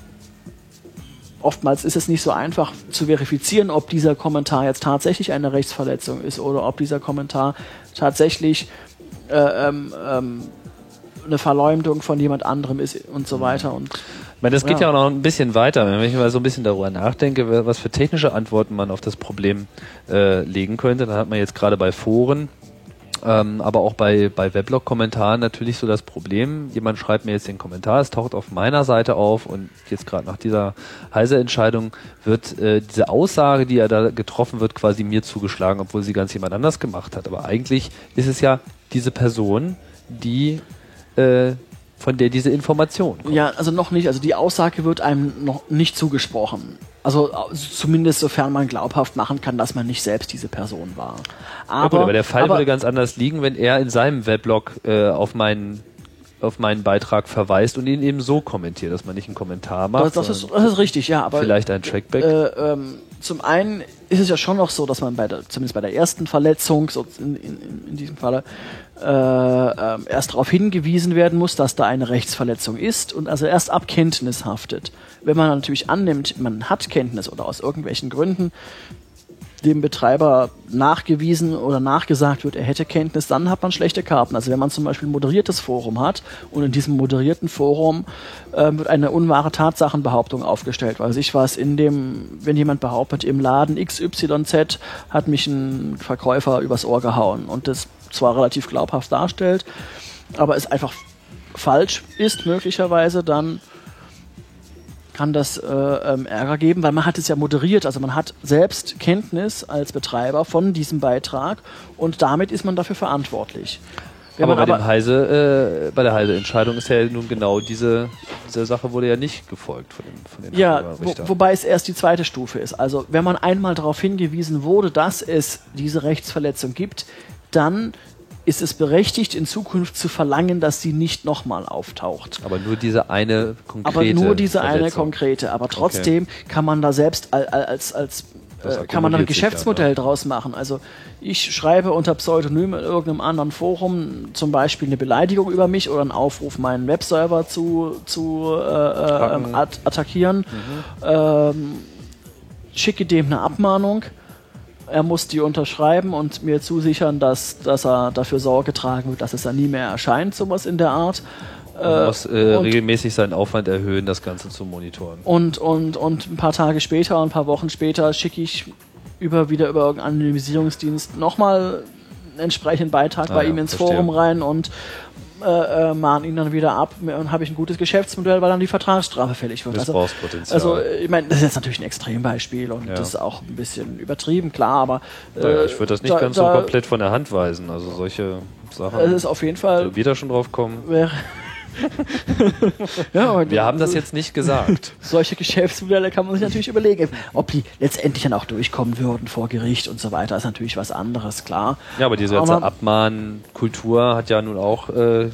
oftmals ist es nicht so einfach zu verifizieren, ob dieser Kommentar jetzt tatsächlich eine Rechtsverletzung ist oder ob dieser Kommentar tatsächlich äh, ähm, ähm, eine Verleumdung von jemand anderem ist und so weiter. Und Ich meine, das geht ja. Ja. auch noch ein bisschen weiter. Wenn ich mal so ein bisschen darüber nachdenke, was für technische Antworten man auf das Problem äh, legen könnte, dann hat man jetzt gerade bei Foren, ähm, aber auch bei, bei Weblog-Kommentaren natürlich so das Problem, jemand schreibt mir jetzt den Kommentar, es taucht auf meiner Seite auf und jetzt gerade nach dieser Heise-Entscheidung wird äh, diese Aussage, die ja da getroffen wird, quasi mir zugeschlagen, obwohl sie ganz jemand anders gemacht hat. Aber eigentlich ist es ja diese Person, die äh, von der diese Information kommt. ja, also noch nicht. Also die Aussage wird einem noch nicht zugesprochen. Also au- zumindest sofern man glaubhaft machen kann, dass man nicht selbst diese Person war. Ja, Aber, gut, aber der Fall aber, würde ganz anders liegen, wenn er in seinem Weblog äh, auf meinen auf meinen Beitrag verweist und ihn eben so kommentiert, dass man nicht einen Kommentar macht, das, das, ist, das ist richtig, ja. Aber vielleicht ein Trackback. Äh, ähm, zum einen ist es ja schon noch so, dass man bei der, zumindest bei der ersten Verletzung, so in, in, in diesem Falle, äh, ähm, erst darauf hingewiesen werden muss, dass da eine Rechtsverletzung ist und also erst ab Kenntnis haftet. Wenn man natürlich annimmt, man hat Kenntnis oder aus irgendwelchen Gründen dem Betreiber nachgewiesen oder nachgesagt wird, er hätte Kenntnis, dann hat man schlechte Karten. Also wenn man zum Beispiel ein moderiertes Forum hat und in diesem moderierten Forum ähm, wird eine unwahre Tatsachenbehauptung aufgestellt, weil sich was in dem, wenn jemand behauptet, im Laden XYZ hat mich ein Verkäufer übers Ohr gehauen und das zwar relativ glaubhaft darstellt, aber es einfach falsch ist möglicherweise, dann kann das äh, ähm, Ärger geben, weil man hat es ja moderiert, also man hat selbst Kenntnis als Betreiber von diesem Beitrag und damit ist man dafür verantwortlich. Wenn aber bei dem Heise, äh, bei der Heise-Entscheidung ist ja nun genau diese, diese Sache wurde ja nicht gefolgt von den, von den Ja, wo, wobei es erst die zweite Stufe ist. Also wenn man einmal darauf hingewiesen wurde, dass es diese Rechtsverletzung gibt, dann ist es berechtigt, in Zukunft zu verlangen, dass sie nicht nochmal auftaucht. aber nur diese eine konkrete Aber nur diese eine Verletzung. konkrete. Aber trotzdem kann man da selbst al- al- als, als Das äh, kann man da ein sich Geschäftsmodell dann, draus machen. Also ich schreibe unter Pseudonym in irgendeinem anderen Forum zum Beispiel eine Beleidigung über mich oder einen Aufruf, meinen Webserver zu, zu äh, äh, ähm, at attackieren, ähm, schicke dem eine Abmahnung. Er muss die unterschreiben und mir zusichern, dass, dass er dafür Sorge tragen wird, dass es dann nie mehr erscheint, sowas in der Art. Man muss äh, und- regelmäßig seinen Aufwand erhöhen, das Ganze zu monitoren. Und, und, und ein paar Tage später, ein paar Wochen später schicke ich über, wieder über irgendeinen Anonymisierungsdienst nochmal einen entsprechenden Beitrag Ah bei ja, ihm ins verstehe. Forum rein und äh, äh, mahne ihn dann wieder ab und habe ich ein gutes Geschäftsmodell, weil dann die Vertragsstrafe fällig wird. Also, Missbrauchspotenzial. also ich meine, das ist jetzt natürlich ein Extrembeispiel und Ja. das ist auch ein bisschen übertrieben, klar, aber äh, naja, ich würde das nicht da- ganz da- so komplett von der Hand weisen. Also solche Sachen. Es ist auf jeden Fall Da wieder schon drauf kommen. wäre <laughs> ja, und Wir haben das jetzt nicht gesagt. solche Geschäftsmodelle kann man sich natürlich überlegen. Ob die letztendlich dann auch durchkommen würden vor Gericht und so weiter, ist natürlich was anderes, klar. Ja, aber diese ganze Abmahnkultur hat ja nun auch äh,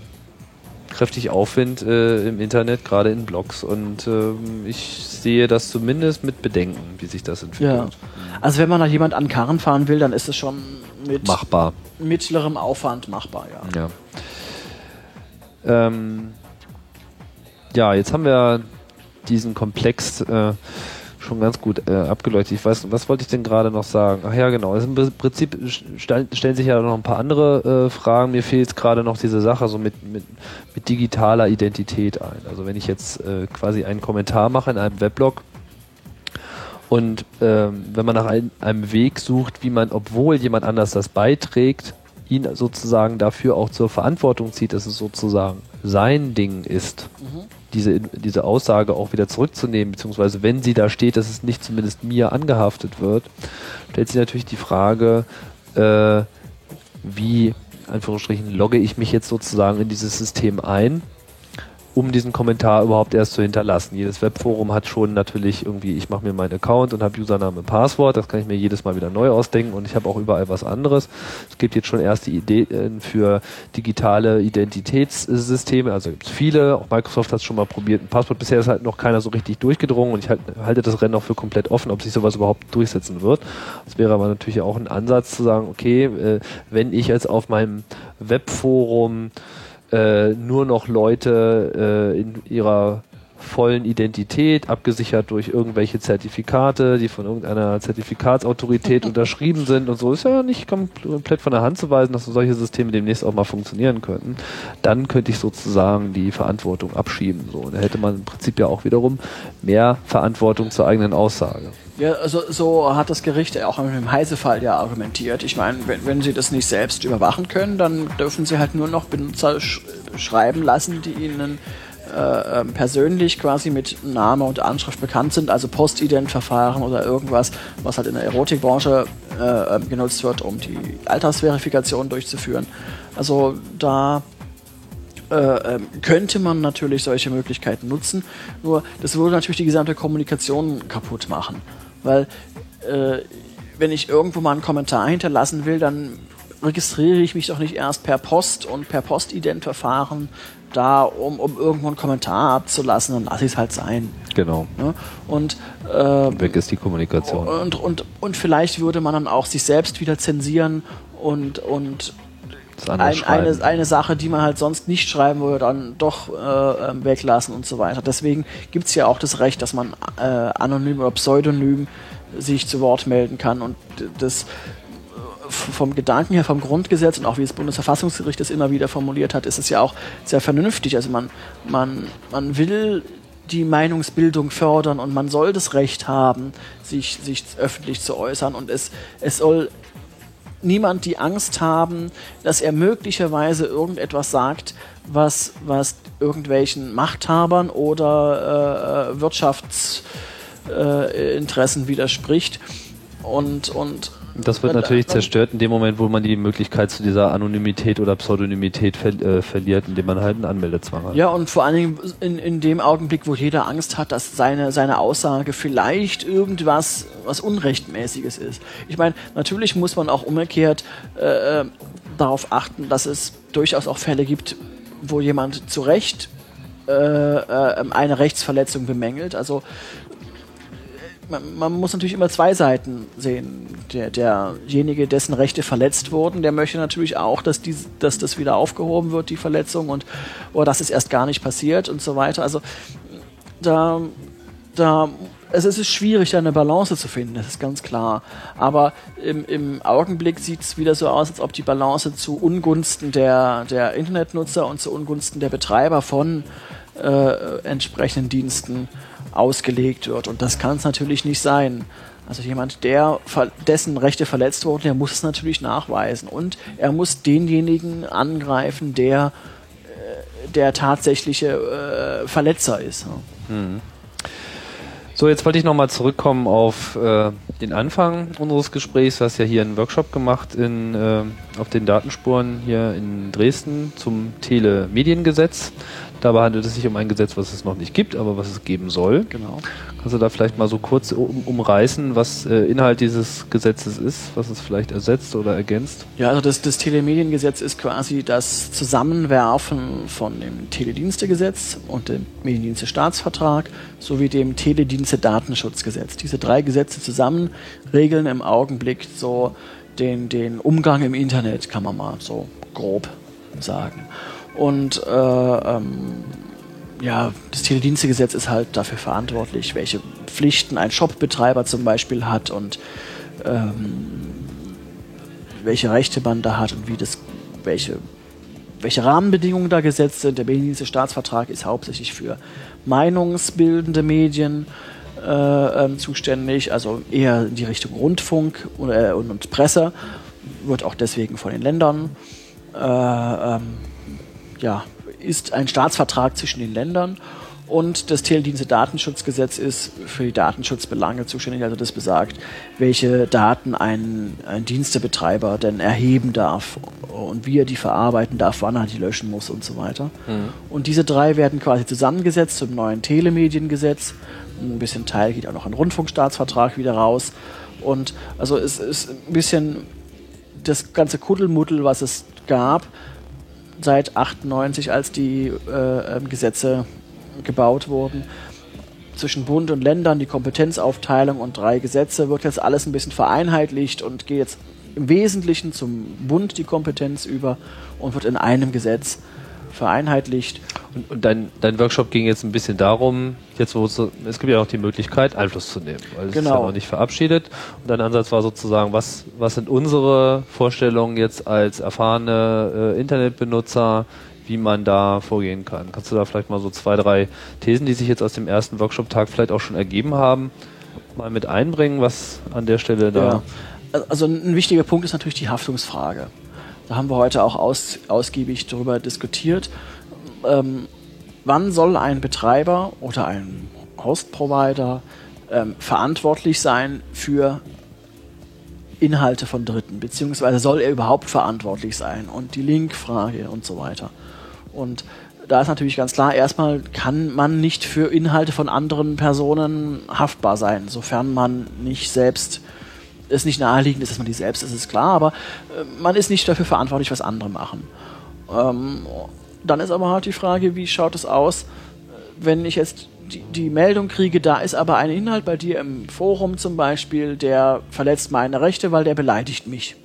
kräftig Aufwind äh, im Internet, gerade in Blogs. Und ähm, ich sehe das zumindest mit Bedenken, wie sich das Ja. entwickelt. Also wenn man da jemand an Karren fahren will, dann ist es schon mit Machbar. mittlerem Aufwand machbar, ja. Ja. Ähm, ja, jetzt haben wir diesen Komplex äh, schon ganz gut äh, abgeleuchtet. Ich weiß, was wollte ich denn gerade noch sagen? Ach ja, genau. Also Im Prinzip stell, stellen sich ja noch ein paar andere äh, Fragen. Mir fehlt jetzt gerade noch diese Sache so mit, mit, mit digitaler Identität ein. Also wenn ich jetzt äh, quasi einen Kommentar mache in einem Weblog Und ähm, wenn man nach ein, einem Weg sucht, wie man, obwohl jemand anders das beiträgt, ihn sozusagen dafür auch zur Verantwortung zieht, dass es sozusagen sein Ding ist, diese, diese Aussage auch wieder zurückzunehmen, beziehungsweise wenn sie da steht, dass es nicht zumindest mir angehaftet wird, stellt sich natürlich die Frage, äh, wie, Anführungsstrichen, logge ich mich jetzt sozusagen in dieses System ein um diesen Kommentar überhaupt erst zu hinterlassen. Jedes Webforum hat schon natürlich irgendwie, ich mache mir meinen Account und habe Username und Passwort, das kann ich mir jedes Mal wieder neu ausdenken und ich habe auch überall was anderes. Es gibt jetzt schon erste Ideen für digitale Identitätssysteme, also gibt es viele, auch Microsoft hat es schon mal probiert. Ein Passwort bisher ist halt noch keiner so richtig durchgedrungen und ich halt, halte das Rennen auch für komplett offen, ob sich sowas überhaupt durchsetzen wird. Das wäre aber natürlich auch ein Ansatz zu sagen, okay, äh, wenn ich jetzt auf meinem Webforum äh, nur noch Leute äh, in ihrer vollen Identität, abgesichert durch irgendwelche Zertifikate, die von irgendeiner Zertifikatsautorität <laughs> unterschrieben sind und so, ist ja nicht komplett von der Hand zu weisen, dass solche Systeme demnächst auch mal funktionieren könnten. Dann könnte ich sozusagen die Verantwortung abschieben. So, und da hätte man im Prinzip ja auch wiederum mehr Verantwortung zur eigenen Aussage. Ja, also so hat das Gericht auch im Heise-Fall ja argumentiert. Ich meine, wenn, wenn sie das nicht selbst überwachen können, dann dürfen sie halt nur noch Benutzer sch schreiben lassen, die ihnen äh, ähm, persönlich quasi mit Name und Anschrift bekannt sind, also Postident-Verfahren oder irgendwas, was halt in der Erotikbranche äh, ähm, genutzt wird, um die Altersverifikation durchzuführen. Also da äh, ähm, könnte man natürlich solche Möglichkeiten nutzen, nur das würde natürlich die gesamte Kommunikation kaputt machen, weil äh, wenn ich irgendwo mal einen Kommentar hinterlassen will, dann registriere ich mich doch nicht erst per Post und per Postident-Verfahren da, um, um irgendwo einen Kommentar abzulassen, dann lasse ich es halt sein. Genau. Ne? Und äh, weg ist die Kommunikation. Und, und, und vielleicht würde man dann auch sich selbst wieder zensieren und, und ein, eine, eine Sache, die man halt sonst nicht schreiben würde, dann doch äh, ähm, weglassen und so weiter. Deswegen gibt es ja auch das Recht, dass man äh, anonym oder pseudonym sich zu Wort melden kann und das vom Gedanken her, vom Grundgesetz und auch wie das Bundesverfassungsgericht es immer wieder formuliert hat, ist es ja auch sehr vernünftig. Also man, man, man will die Meinungsbildung fördern und man soll das Recht haben, sich, sich öffentlich zu äußern. Und es, es soll niemand die Angst haben, dass er möglicherweise irgendetwas sagt, was, was irgendwelchen Machthabern oder äh, Wirtschaftsinteressen äh, widerspricht. Und, und das wird natürlich zerstört in dem Moment, wo man die Möglichkeit zu dieser Anonymität oder Pseudonymität ver äh, verliert, indem man halt einen Anmeldezwang hat. Ja, und vor allen Dingen in, in dem Augenblick, wo jeder Angst hat, dass seine, seine Aussage vielleicht irgendwas was Unrechtmäßiges ist. Ich meine, natürlich muss man auch umgekehrt äh, äh, darauf achten, dass es durchaus auch Fälle gibt, wo jemand zu Recht äh, äh, eine Rechtsverletzung bemängelt. Also man, man, muss natürlich immer zwei Seiten sehen. Der, derjenige, dessen Rechte verletzt wurden, der möchte natürlich auch, dass, die, dass das wieder aufgehoben wird, die Verletzung, und oder dass es erst gar nicht passiert und so weiter. Also da, da es ist schwierig, da eine Balance zu finden, das ist ganz klar. Aber im, im Augenblick sieht es wieder so aus, als ob die Balance zu Ungunsten der, der Internetnutzer und zu Ungunsten der Betreiber von äh, entsprechenden Diensten ausgelegt wird. Und das kann es natürlich nicht sein. Also jemand, der dessen Rechte verletzt wurden, der muss es natürlich nachweisen. Und er muss denjenigen angreifen, der äh, der tatsächliche äh, Verletzer ist. Mhm. So, jetzt wollte ich nochmal zurückkommen auf äh, den Anfang unseres Gesprächs. Du hast ja hier einen Workshop gemacht in, äh, auf den Datenspuren hier in Dresden zum Telemediengesetz. Dabei handelt es sich um ein Gesetz, was es noch nicht gibt, aber was es geben soll. Genau. Kannst du da vielleicht mal so kurz um, umreißen, was äh, Inhalt dieses Gesetzes ist, was es vielleicht ersetzt oder ergänzt? Ja, also das, das Telemediengesetz ist quasi das Zusammenwerfen von dem Teledienstegesetz und dem Mediendienstestaatsvertrag sowie dem Teledienste-Datenschutzgesetz. Diese drei Gesetze zusammen regeln im Augenblick so den, den Umgang im Internet, kann man mal so grob sagen. Und äh, ähm, ja, das Teledienstegesetz ist halt dafür verantwortlich, welche Pflichten ein Shopbetreiber zum Beispiel hat und ähm, welche Rechte man da hat und wie das, welche, welche Rahmenbedingungen da gesetzt sind. Der Mediendienste Staatsvertrag ist hauptsächlich für meinungsbildende Medien äh, ähm, zuständig, also eher in die Richtung Rundfunk und, äh, und, und Presse, wird auch deswegen von den Ländern, äh, ähm, ja, ist ein Staatsvertrag zwischen den Ländern und das Teledienste-Datenschutzgesetz ist für die Datenschutzbelange zuständig, also das besagt, welche Daten ein, ein Dienstebetreiber denn erheben darf und wie er die verarbeiten darf, wann er die löschen muss und so weiter. Mhm. Und diese drei werden quasi zusammengesetzt zum neuen Telemediengesetz. Ein bisschen Teil geht auch noch ein Rundfunkstaatsvertrag wieder raus. Und also es ist ein bisschen das ganze Kuddelmuddel, was es gab seit 98, als die äh, ähm, Gesetze gebaut wurden. Zwischen Bund und Ländern, die Kompetenzaufteilung und drei Gesetze wird jetzt alles ein bisschen vereinheitlicht und geht jetzt im Wesentlichen zum Bund die Kompetenz über und wird in einem Gesetz vereinheitlicht. Und, und dein, dein Workshop ging jetzt ein bisschen darum, jetzt wo es, es gibt ja auch die Möglichkeit, Einfluss zu nehmen, weil es genau. ist ja genau. noch nicht verabschiedet. Und dein Ansatz war sozusagen, was, was sind unsere Vorstellungen jetzt als erfahrene äh, Internetbenutzer, wie man da vorgehen kann. Kannst du da vielleicht mal so zwei, drei Thesen, die sich jetzt aus dem ersten Workshop-Tag vielleicht auch schon ergeben haben, mal mit einbringen, was an der Stelle da. Ja. Also ein wichtiger Punkt ist natürlich die Haftungsfrage. Da haben wir heute auch aus, ausgiebig darüber diskutiert. Ähm, wann soll ein Betreiber oder ein Host-Provider ähm, verantwortlich sein für Inhalte von Dritten, beziehungsweise soll er überhaupt verantwortlich sein und die Linkfrage und so weiter. Und da ist natürlich ganz klar, erstmal kann man nicht für Inhalte von anderen Personen haftbar sein, sofern man nicht selbst es nicht naheliegend ist, dass man die selbst ist, ist klar, aber äh, man ist nicht dafür verantwortlich, was andere machen. Ähm, dann ist aber halt die Frage, wie schaut es aus, wenn ich jetzt die, die, Meldung kriege, da ist aber ein Inhalt bei dir im Forum zum Beispiel, der verletzt meine Rechte, weil der beleidigt mich.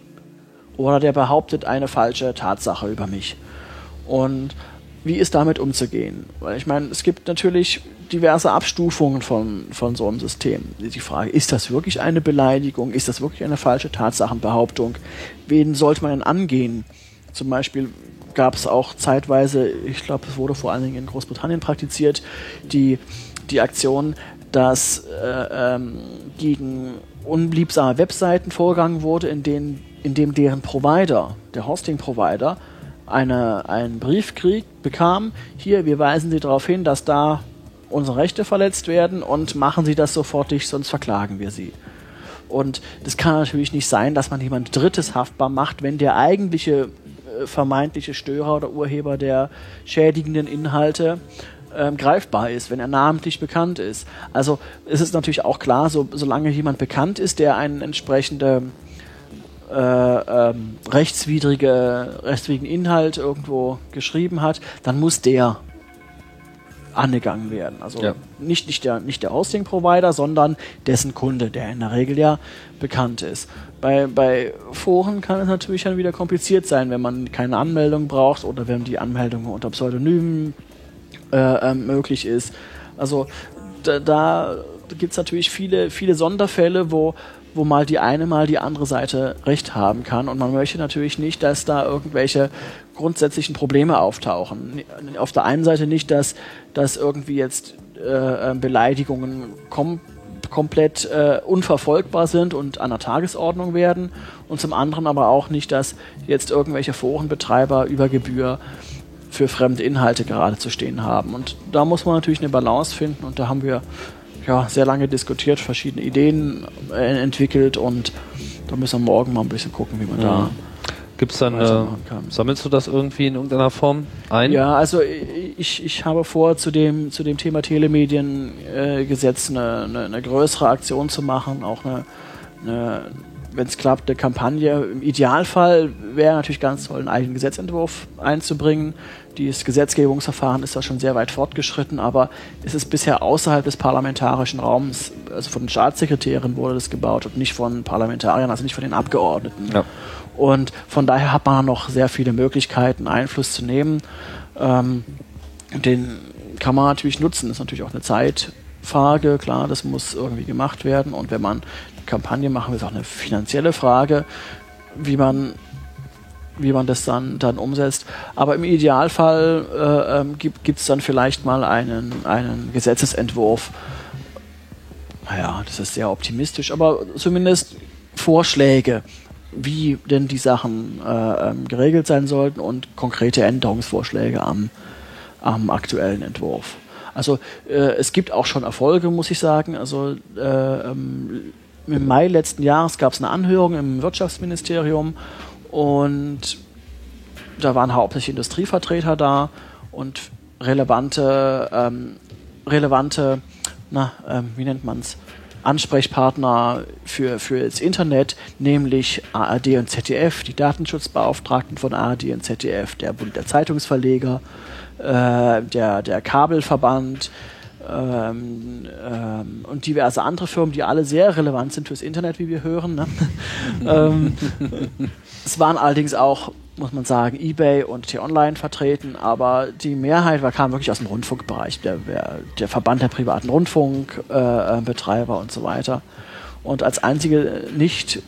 Oder der behauptet eine falsche Tatsache über mich. Und wie ist damit umzugehen? Weil ich meine, es gibt natürlich diverse Abstufungen von, von so einem System. Die Frage, ist das wirklich eine Beleidigung? Ist das wirklich eine falsche Tatsachenbehauptung? Wen sollte man denn angehen? Zum Beispiel gab es auch zeitweise, ich glaube, es wurde vor allen Dingen in Großbritannien praktiziert, die, die Aktion, dass äh, ähm, gegen unliebsame Webseiten vorgegangen wurde, in, denen, in dem deren Provider, der Hosting-Provider, eine, einen Briefkrieg bekam, hier, wir weisen Sie darauf hin, dass da unsere Rechte verletzt werden und machen Sie das sofortig, sonst verklagen wir Sie. Und das kann natürlich nicht sein, dass man jemand Drittes haftbar macht, wenn der eigentliche äh, vermeintliche Störer oder Urheber der schädigenden Inhalte ähm, greifbar ist, wenn er namentlich bekannt ist. Also es ist natürlich auch klar, so, solange jemand bekannt ist, der einen entsprechenden äh, ähm, rechtswidrige, rechtswidrigen Inhalt irgendwo geschrieben hat, dann muss der angegangen werden. Also ja. nicht, nicht der, nicht der Hosting-Provider, sondern dessen Kunde, der in der Regel ja bekannt ist. Bei, bei Foren kann es natürlich dann wieder kompliziert sein, wenn man keine Anmeldung braucht oder wenn die Anmeldung unter Pseudonymen äh, äh, möglich ist. Also da, da gibt es natürlich viele, viele Sonderfälle, wo wo mal die eine, mal die andere Seite recht haben kann. Und man möchte natürlich nicht, dass da irgendwelche grundsätzlichen Probleme auftauchen. Auf der einen Seite nicht, dass, dass irgendwie jetzt äh, äh, Beleidigungen kom komplett äh, unverfolgbar sind und an der Tagesordnung werden. Und zum anderen aber auch nicht, dass jetzt irgendwelche Forenbetreiber über Gebühr für fremde Inhalte gerade zu stehen haben. Und da muss man natürlich eine Balance finden und da haben wir ja, sehr lange diskutiert, verschiedene Ideen äh, entwickelt und da müssen wir morgen mal ein bisschen gucken, wie man ja. da. Gibt es dann, äh, sammelst du das irgendwie in irgendeiner Form ein? Ja, also ich, ich habe vor, zu dem, zu dem Thema Telemediengesetz äh, eine, eine, eine, größere Aktion zu machen, auch eine, eine wenn es klappt, eine Kampagne. Im Idealfall wäre natürlich ganz toll, einen eigenen Gesetzentwurf einzubringen. Dieses Gesetzgebungsverfahren ist da schon sehr weit fortgeschritten, aber es ist bisher außerhalb des parlamentarischen Raums, also von den Staatssekretären wurde das gebaut und nicht von Parlamentariern, also nicht von den Abgeordneten. Ja. Und von daher hat man noch sehr viele Möglichkeiten, Einfluss zu nehmen. Ähm, den kann man natürlich nutzen, das ist natürlich auch eine Zeitfrage, klar, das muss irgendwie gemacht werden. Und wenn man Kampagne machen, ist auch eine finanzielle Frage, wie man wie man das dann, dann umsetzt. Aber im Idealfall äh, ähm, gibt es dann vielleicht mal einen, einen Gesetzesentwurf, naja, das ist sehr optimistisch, aber zumindest Vorschläge, wie denn die Sachen äh, ähm, geregelt sein sollten und konkrete Änderungsvorschläge am, am aktuellen Entwurf. Also äh, es gibt auch schon Erfolge, muss ich sagen. Also äh, ähm, im Mai letzten Jahres gab es eine Anhörung im Wirtschaftsministerium und da waren hauptsächlich Industrievertreter da und relevante, ähm, relevante, na, ähm, wie nennt man es, Ansprechpartner für, für das Internet, nämlich ARD und ZDF, die Datenschutzbeauftragten von ARD und ZDF, der Bund der Zeitungsverleger, äh, der, der Kabelverband ähm, ähm, und diverse andere Firmen, die alle sehr relevant sind fürs Internet, wie wir hören. Ne? <laughs> ähm, es waren allerdings auch muss man sagen, eBay und T-Online vertreten, aber die Mehrheit war, kam wirklich aus dem Rundfunkbereich, der, der Verband der privaten Rundfunkbetreiber äh, und so weiter. Und als einzige nicht,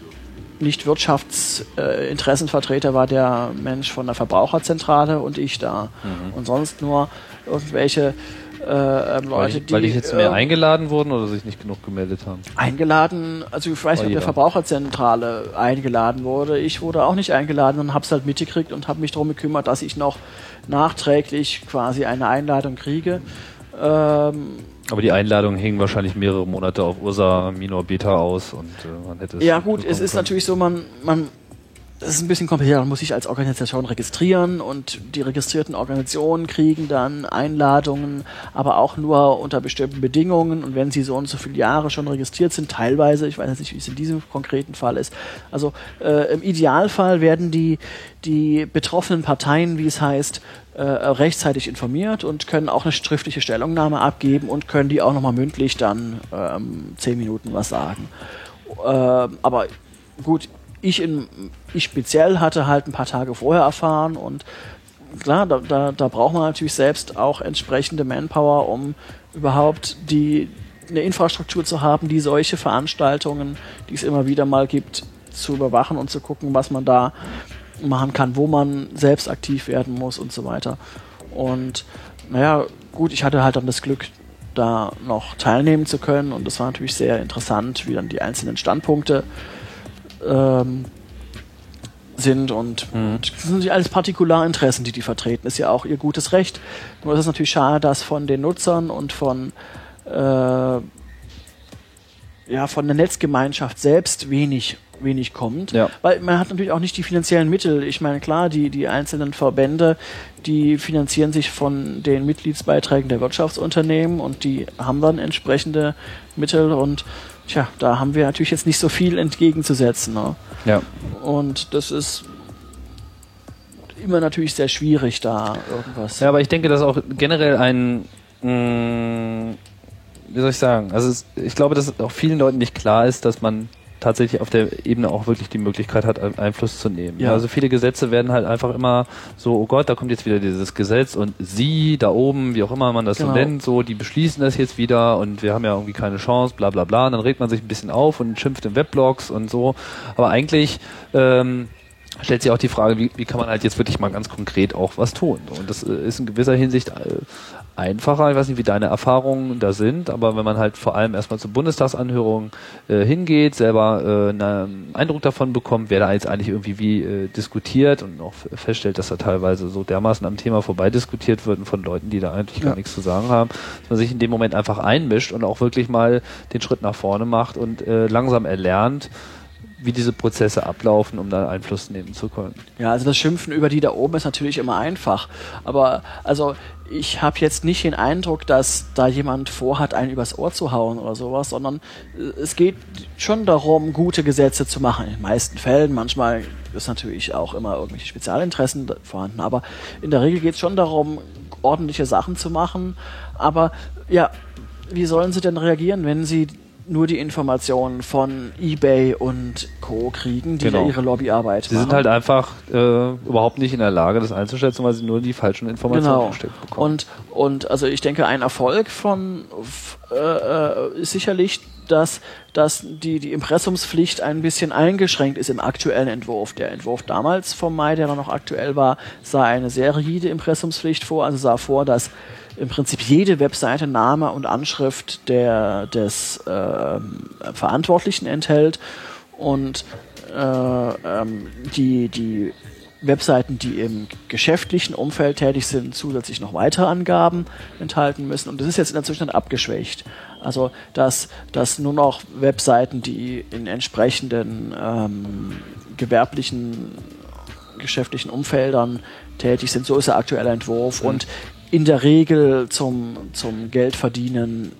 nicht Wirtschaftsinteressenvertreter äh, war der Mensch von der Verbraucherzentrale und ich da. Mhm. Und sonst nur irgendwelche äh, ähm, Leute, weil, die, weil die jetzt mehr äh, eingeladen wurden oder sich nicht genug gemeldet haben? Eingeladen, also ich weiß nicht, ob der Verbraucherzentrale eingeladen wurde. Ich wurde auch nicht eingeladen und hab's halt mitgekriegt und habe mich darum gekümmert, dass ich noch nachträglich quasi eine Einladung kriege. Ähm, aber die Einladung hing wahrscheinlich mehrere Monate auf Ursa Minor Beta aus und äh, man hätte es. Ja gut, es ist können. natürlich so, man, man das ist ein bisschen komplizierter. Man muss sich als Organisation registrieren und die registrierten Organisationen kriegen dann Einladungen, aber auch nur unter bestimmten Bedingungen. Und wenn sie so und so viele Jahre schon registriert sind, teilweise, ich weiß nicht, wie es in diesem konkreten Fall ist. Also äh, im Idealfall werden die, die betroffenen Parteien, wie es heißt, äh, rechtzeitig informiert und können auch eine schriftliche Stellungnahme abgeben und können die auch nochmal mündlich dann ähm, zehn Minuten was sagen. Äh, aber gut, ich, in, ich speziell hatte halt ein paar Tage vorher erfahren und klar, da, da, da braucht man natürlich selbst auch entsprechende Manpower, um überhaupt die, eine Infrastruktur zu haben, die solche Veranstaltungen, die es immer wieder mal gibt, zu überwachen und zu gucken, was man da machen kann, wo man selbst aktiv werden muss und so weiter. Und naja, gut, ich hatte halt dann das Glück, da noch teilnehmen zu können und das war natürlich sehr interessant, wie dann die einzelnen Standpunkte ähm, sind und, mhm. und, das sind natürlich alles Partikularinteressen, die die vertreten. Ist ja auch ihr gutes Recht. Nur ist es natürlich schade, dass von den Nutzern und von äh, ja von der Netzgemeinschaft selbst wenig wenig kommt, ja. weil man hat natürlich auch nicht die finanziellen Mittel. Ich meine, klar, die die einzelnen Verbände, die finanzieren sich von den Mitgliedsbeiträgen der Wirtschaftsunternehmen und die haben dann entsprechende Mittel und Tja, da haben wir natürlich jetzt nicht so viel entgegenzusetzen. Ne? Ja. Und das ist immer natürlich sehr schwierig, da irgendwas. Ja, aber ich denke, dass auch generell ein, mh, mm, wie soll ich sagen, also es, ich glaube, dass auch vielen Leuten nicht klar ist, dass man tatsächlich auf der Ebene auch wirklich die Möglichkeit hat, Einfluss zu nehmen. Ja. Also viele Gesetze werden halt einfach immer so, oh Gott, da kommt jetzt wieder dieses Gesetz und sie da oben, wie auch immer man das genau. so nennt, so, die beschließen das jetzt wieder und wir haben ja irgendwie keine Chance, bla bla bla. Und dann regt man sich ein bisschen auf und schimpft in Weblogs und so. Aber eigentlich ähm, stellt sich auch die Frage, wie, wie kann man halt jetzt wirklich mal ganz konkret auch was tun. Und das äh, ist in gewisser Hinsicht äh, einfacher. Ich weiß nicht, wie deine Erfahrungen da sind, aber wenn man halt vor allem erstmal zur Bundestagsanhörung äh, hingeht, selber äh, einen Eindruck davon bekommt, wer da jetzt eigentlich irgendwie wie äh, diskutiert und auch feststellt, dass da teilweise so dermaßen am Thema vorbei diskutiert wird und von Leuten, die da eigentlich ja. gar nichts zu sagen haben, dass man sich in dem Moment einfach einmischt und auch wirklich mal den Schritt nach vorne macht und äh, langsam erlernt, wie diese Prozesse ablaufen, um da Einfluss nehmen zu können. Ja, also das Schimpfen über die da oben ist natürlich immer einfach. Aber also ich habe jetzt nicht den Eindruck, dass da jemand vorhat, einen übers Ohr zu hauen oder sowas, sondern äh, es geht schon darum, gute Gesetze zu machen. In den meisten Fällen, manchmal ist natürlich auch immer irgendwelche Spezialinteressen vorhanden, aber in der Regel geht es schon darum, ordentliche Sachen zu machen. Aber ja, wie sollen sie denn reagieren, wenn sie nur die Informationen von eBay und Co. kriegen, die genau. ihre Lobbyarbeit sie machen. Sie sind halt einfach äh, überhaupt nicht in der Lage, das einzuschätzen, weil sie nur die falschen Informationen genau. gesteckt bekommen. Und, und also ich denke, ein Erfolg von äh, äh, ist sicherlich, dass, dass die, die Impressumspflicht ein bisschen eingeschränkt ist im aktuellen Entwurf. Der Entwurf damals vom Mai, der dann noch aktuell war, sah eine sehr rigide Impressumspflicht vor, also sah vor, dass im Prinzip jede Webseite Name und Anschrift der, des äh, Verantwortlichen enthält und äh, ähm, die, die Webseiten, die im geschäftlichen Umfeld tätig sind, zusätzlich noch weitere Angaben enthalten müssen. Und das ist jetzt in der Zwischenzeit abgeschwächt. Also, dass, dass nur noch Webseiten, die in entsprechenden ähm, gewerblichen, geschäftlichen Umfeldern tätig sind, so ist der aktuelle Entwurf. Mhm. Und in der Regel zum, zum Geldverdienen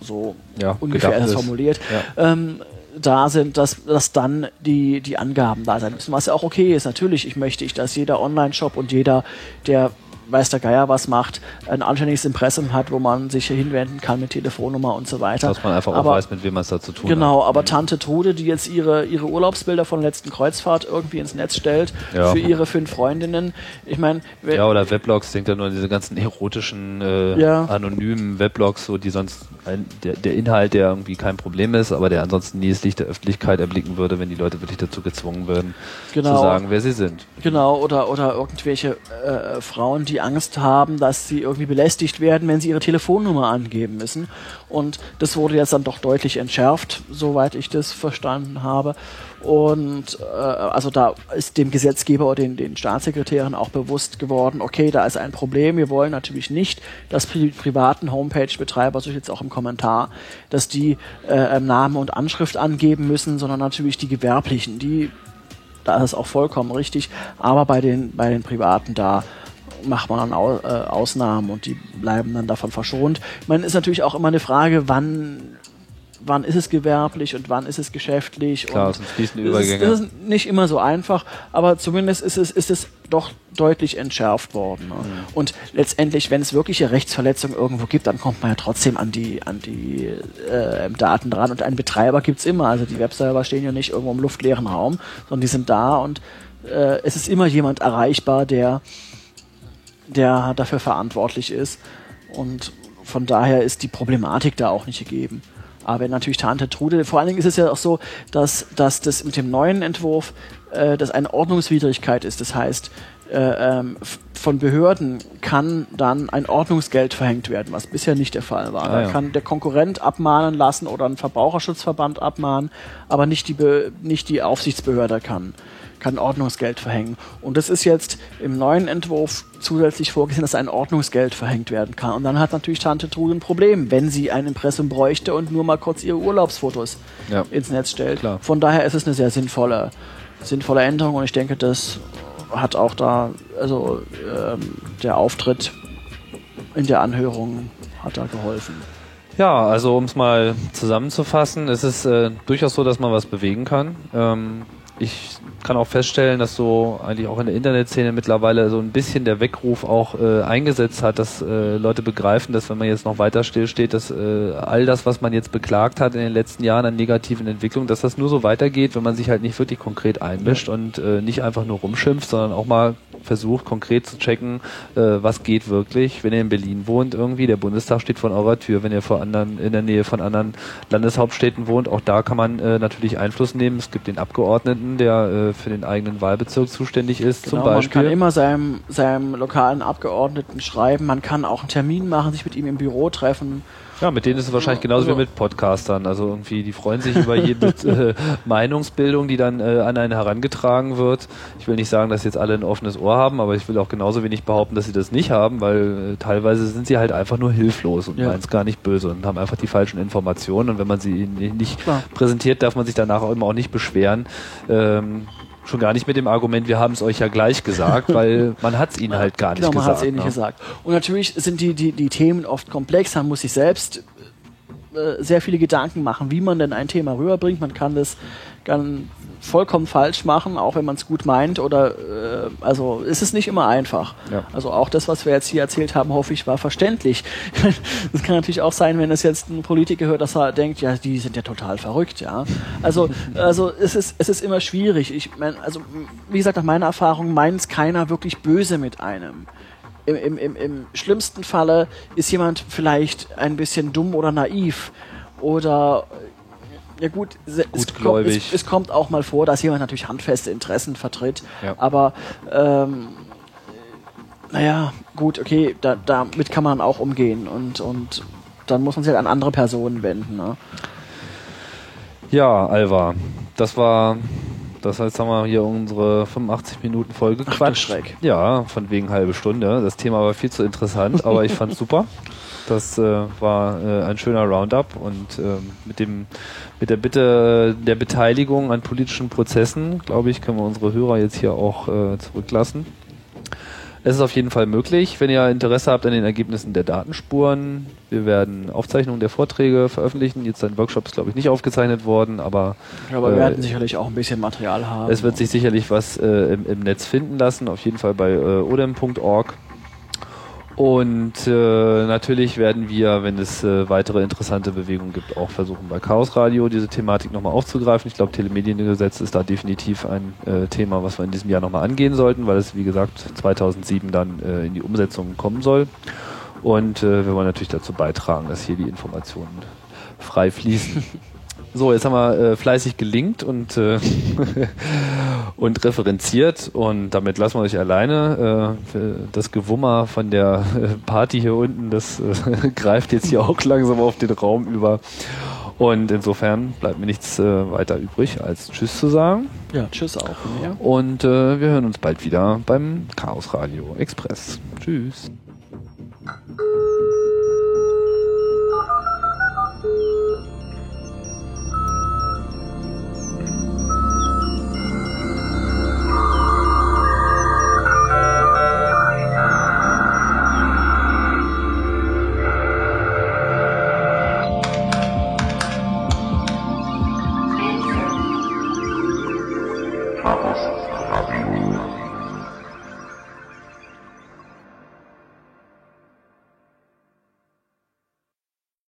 so ja, ungefähr ist formuliert. Ja. Ähm, da sind, dass, dass dann die, die Angaben da sein müssen. Was ja auch okay ist. Natürlich, ich möchte ich, dass jeder Online-Shop und jeder, der weiß der Geier was macht, ein anständiges Impressum hat, wo man sich hinwenden kann mit Telefonnummer und so weiter. Dass man einfach aber, auch weiß, mit wem man es da zu tun genau, hat. Genau, aber. Tante Trude, die jetzt ihre, ihre Urlaubsbilder von der letzten Kreuzfahrt irgendwie ins Netz stellt, ja. für ihre fünf Freundinnen, ich meine... Ja, oder Weblogs, denkt ja nur an diese ganzen erotischen, äh, ja. anonymen Weblogs, so die sonst ein, der, der Inhalt, der irgendwie kein Problem ist, aber der ansonsten nie das Licht der Öffentlichkeit erblicken würde, wenn die Leute wirklich dazu gezwungen würden, genau. zu sagen, wer sie sind. Genau, oder, oder irgendwelche äh, Frauen, die Angst haben, dass sie irgendwie belästigt werden, wenn sie ihre Telefonnummer angeben müssen. Und das wurde jetzt dann doch deutlich entschärft, soweit ich das verstanden habe. Und äh, also da ist dem Gesetzgeber oder den, den Staatssekretären auch bewusst geworden, okay, da ist ein Problem. Wir wollen natürlich nicht, dass pri privaten Homepage-Betreiber, so jetzt auch im Kommentar, dass die äh, Namen und Anschrift angeben müssen, sondern natürlich die gewerblichen, die da ist auch vollkommen richtig, aber bei den, bei den Privaten da macht man dann Au, äh, Ausnahmen und die bleiben dann davon verschont. Meine, ist natürlich auch immer eine Frage, wann wann ist es gewerblich und wann ist es geschäftlich. Klar, und sind fließende Übergänge. Das ist, ist nicht immer so einfach, aber zumindest ist es, ist es doch deutlich entschärft worden. Ne? Mhm. Und letztendlich, wenn es wirkliche Rechtsverletzungen irgendwo gibt, dann kommt man ja trotzdem an die, an die äh, Daten dran. Und einen Betreiber gibt's immer. Also die Webserver stehen ja nicht irgendwo im luftleeren Raum, sondern die sind da und äh, es ist immer jemand erreichbar, der der dafür verantwortlich ist. Und von daher ist die Problematik da auch nicht gegeben. Aber natürlich Tante Trude, vor allen Dingen ist es ja auch so, dass, dass das mit dem neuen Entwurf äh, das eine Ordnungswidrigkeit ist. Das heißt, äh, ähm, von Behörden kann dann ein Ordnungsgeld verhängt werden, was bisher nicht der Fall war. Ah, da ja. kann der Konkurrent abmahnen lassen oder ein Verbraucherschutzverband abmahnen, aber nicht die, Be nicht die Aufsichtsbehörde kann kann Ordnungsgeld verhängen. Und das ist jetzt im neuen Entwurf zusätzlich vorgesehen, dass ein Ordnungsgeld verhängt werden kann. Und dann hat natürlich Tante Trude ein Problem, wenn sie ein Impressum bräuchte und nur mal kurz ihre Urlaubsfotos ja. ins Netz stellt. Klar. Von daher ist es eine sehr sinnvolle, sinnvolle Änderung und ich denke, das hat auch da, also ähm, der Auftritt in der Anhörung hat da geholfen. Ja, also um es mal zusammenzufassen, es ist äh, durchaus so, dass man was bewegen kann. Ähm, ich kann auch feststellen, dass so eigentlich auch in der Internetszene mittlerweile so ein bisschen der Weckruf auch äh, eingesetzt hat, dass äh, Leute begreifen, dass wenn man jetzt noch weiter stillsteht, dass äh, all das, was man jetzt beklagt hat in den letzten Jahren an negativen Entwicklungen, dass das nur so weitergeht, wenn man sich halt nicht wirklich konkret einmischt und äh, nicht einfach nur rumschimpft, sondern auch mal versucht, konkret zu checken, äh, was geht wirklich, wenn ihr in Berlin wohnt irgendwie, der Bundestag steht vor eurer Tür, wenn ihr vor anderen, in der Nähe von anderen Landeshauptstädten wohnt, auch da kann man äh, natürlich Einfluss nehmen. Es gibt den Abgeordneten, der äh, für den eigenen Wahlbezirk zuständig ist, genau, zum Beispiel. Man kann immer seinem, seinem lokalen Abgeordneten schreiben, man kann auch einen Termin machen, sich mit ihm im Büro treffen ja, mit denen ist es wahrscheinlich genauso also, wie mit Podcastern. Also irgendwie, die freuen sich über jede <laughs> äh, Meinungsbildung, die dann äh, an einen herangetragen wird. Ich will nicht sagen, dass jetzt alle ein offenes Ohr haben, aber ich will auch genauso wenig behaupten, dass sie das nicht haben, weil äh, teilweise sind sie halt einfach nur hilflos und ja. meinen es gar nicht böse und haben einfach die falschen Informationen. Und wenn man sie nicht Klar. präsentiert, darf man sich danach auch immer auch nicht beschweren. Ähm, Schon gar nicht mit dem Argument, wir haben es euch ja gleich gesagt, <laughs> weil man hat es ihnen halt gar nicht genau, gesagt. Man hat es eh nicht ne? gesagt. Und natürlich sind die, die, die Themen oft komplex, man muss sich selbst äh, sehr viele Gedanken machen, wie man denn ein Thema rüberbringt. Man kann das ganz vollkommen falsch machen, auch wenn man es gut meint. Oder äh, also ist es nicht immer einfach. Ja. Also auch das, was wir jetzt hier erzählt haben, hoffe ich, war verständlich. <laughs> das kann natürlich auch sein, wenn es jetzt ein Politiker hört, dass er denkt, ja, die sind ja total verrückt, ja. Also, also es ist, es ist immer schwierig. Ich meine, also wie gesagt, nach meiner Erfahrung meint es keiner wirklich böse mit einem im, im, im, im schlimmsten Falle ist jemand vielleicht ein bisschen dumm oder naiv oder ja gut, es, kommt, es, es kommt auch mal vor, dass jemand natürlich handfeste Interessen vertritt, Ja. aber ähm, naja, gut, okay, da, damit kann man auch umgehen und, und dann muss man sich halt an andere Personen wenden. Ne? Ja, Alva, das war, das heißt, haben wir hier unsere 85 Minuten du gequatscht. Ja, von wegen halbe Stunde. Das Thema war viel zu interessant, <laughs> aber ich fand's super. Das äh, war äh, ein schöner Roundup und ähm, mit dem mit der Bitte der Beteiligung an politischen Prozessen, glaube ich, können wir unsere Hörer jetzt hier auch äh, zurücklassen. Es ist auf jeden Fall möglich, wenn ihr Interesse habt an den Ergebnissen der Datenspuren. Wir werden Aufzeichnungen der Vorträge veröffentlichen. Jetzt ein Workshop ist, glaube ich, nicht aufgezeichnet worden, aber Aber wir Äh, werden sicherlich auch ein bisschen Material haben. es wird sich sicherlich was äh, im, im Netz finden lassen, auf jeden Fall bei äh, odem.org. Und äh, natürlich werden wir, wenn es äh, weitere interessante Bewegungen gibt, auch versuchen bei Chaos Radio diese Thematik nochmal aufzugreifen. Ich glaube, Telemediengesetz ist da definitiv ein äh, Thema, was wir in diesem Jahr nochmal angehen sollten, weil es, wie gesagt, 2007 dann äh, in die Umsetzung kommen soll. Und äh, wir wollen natürlich dazu beitragen, dass hier die Informationen frei fließen. <laughs> So, jetzt haben wir äh, fleißig gelinkt und, äh, <laughs> und referenziert und damit lassen wir euch alleine. Äh, das Gewummer von der äh, Party hier unten, das äh, <laughs> greift jetzt hier auch langsam auf den Raum über. Und insofern bleibt mir nichts äh, weiter übrig, als Tschüss zu sagen. ja, tschüss auch mir. Und äh, wir hören uns bald wieder beim Chaos Radio Express. Tschüss.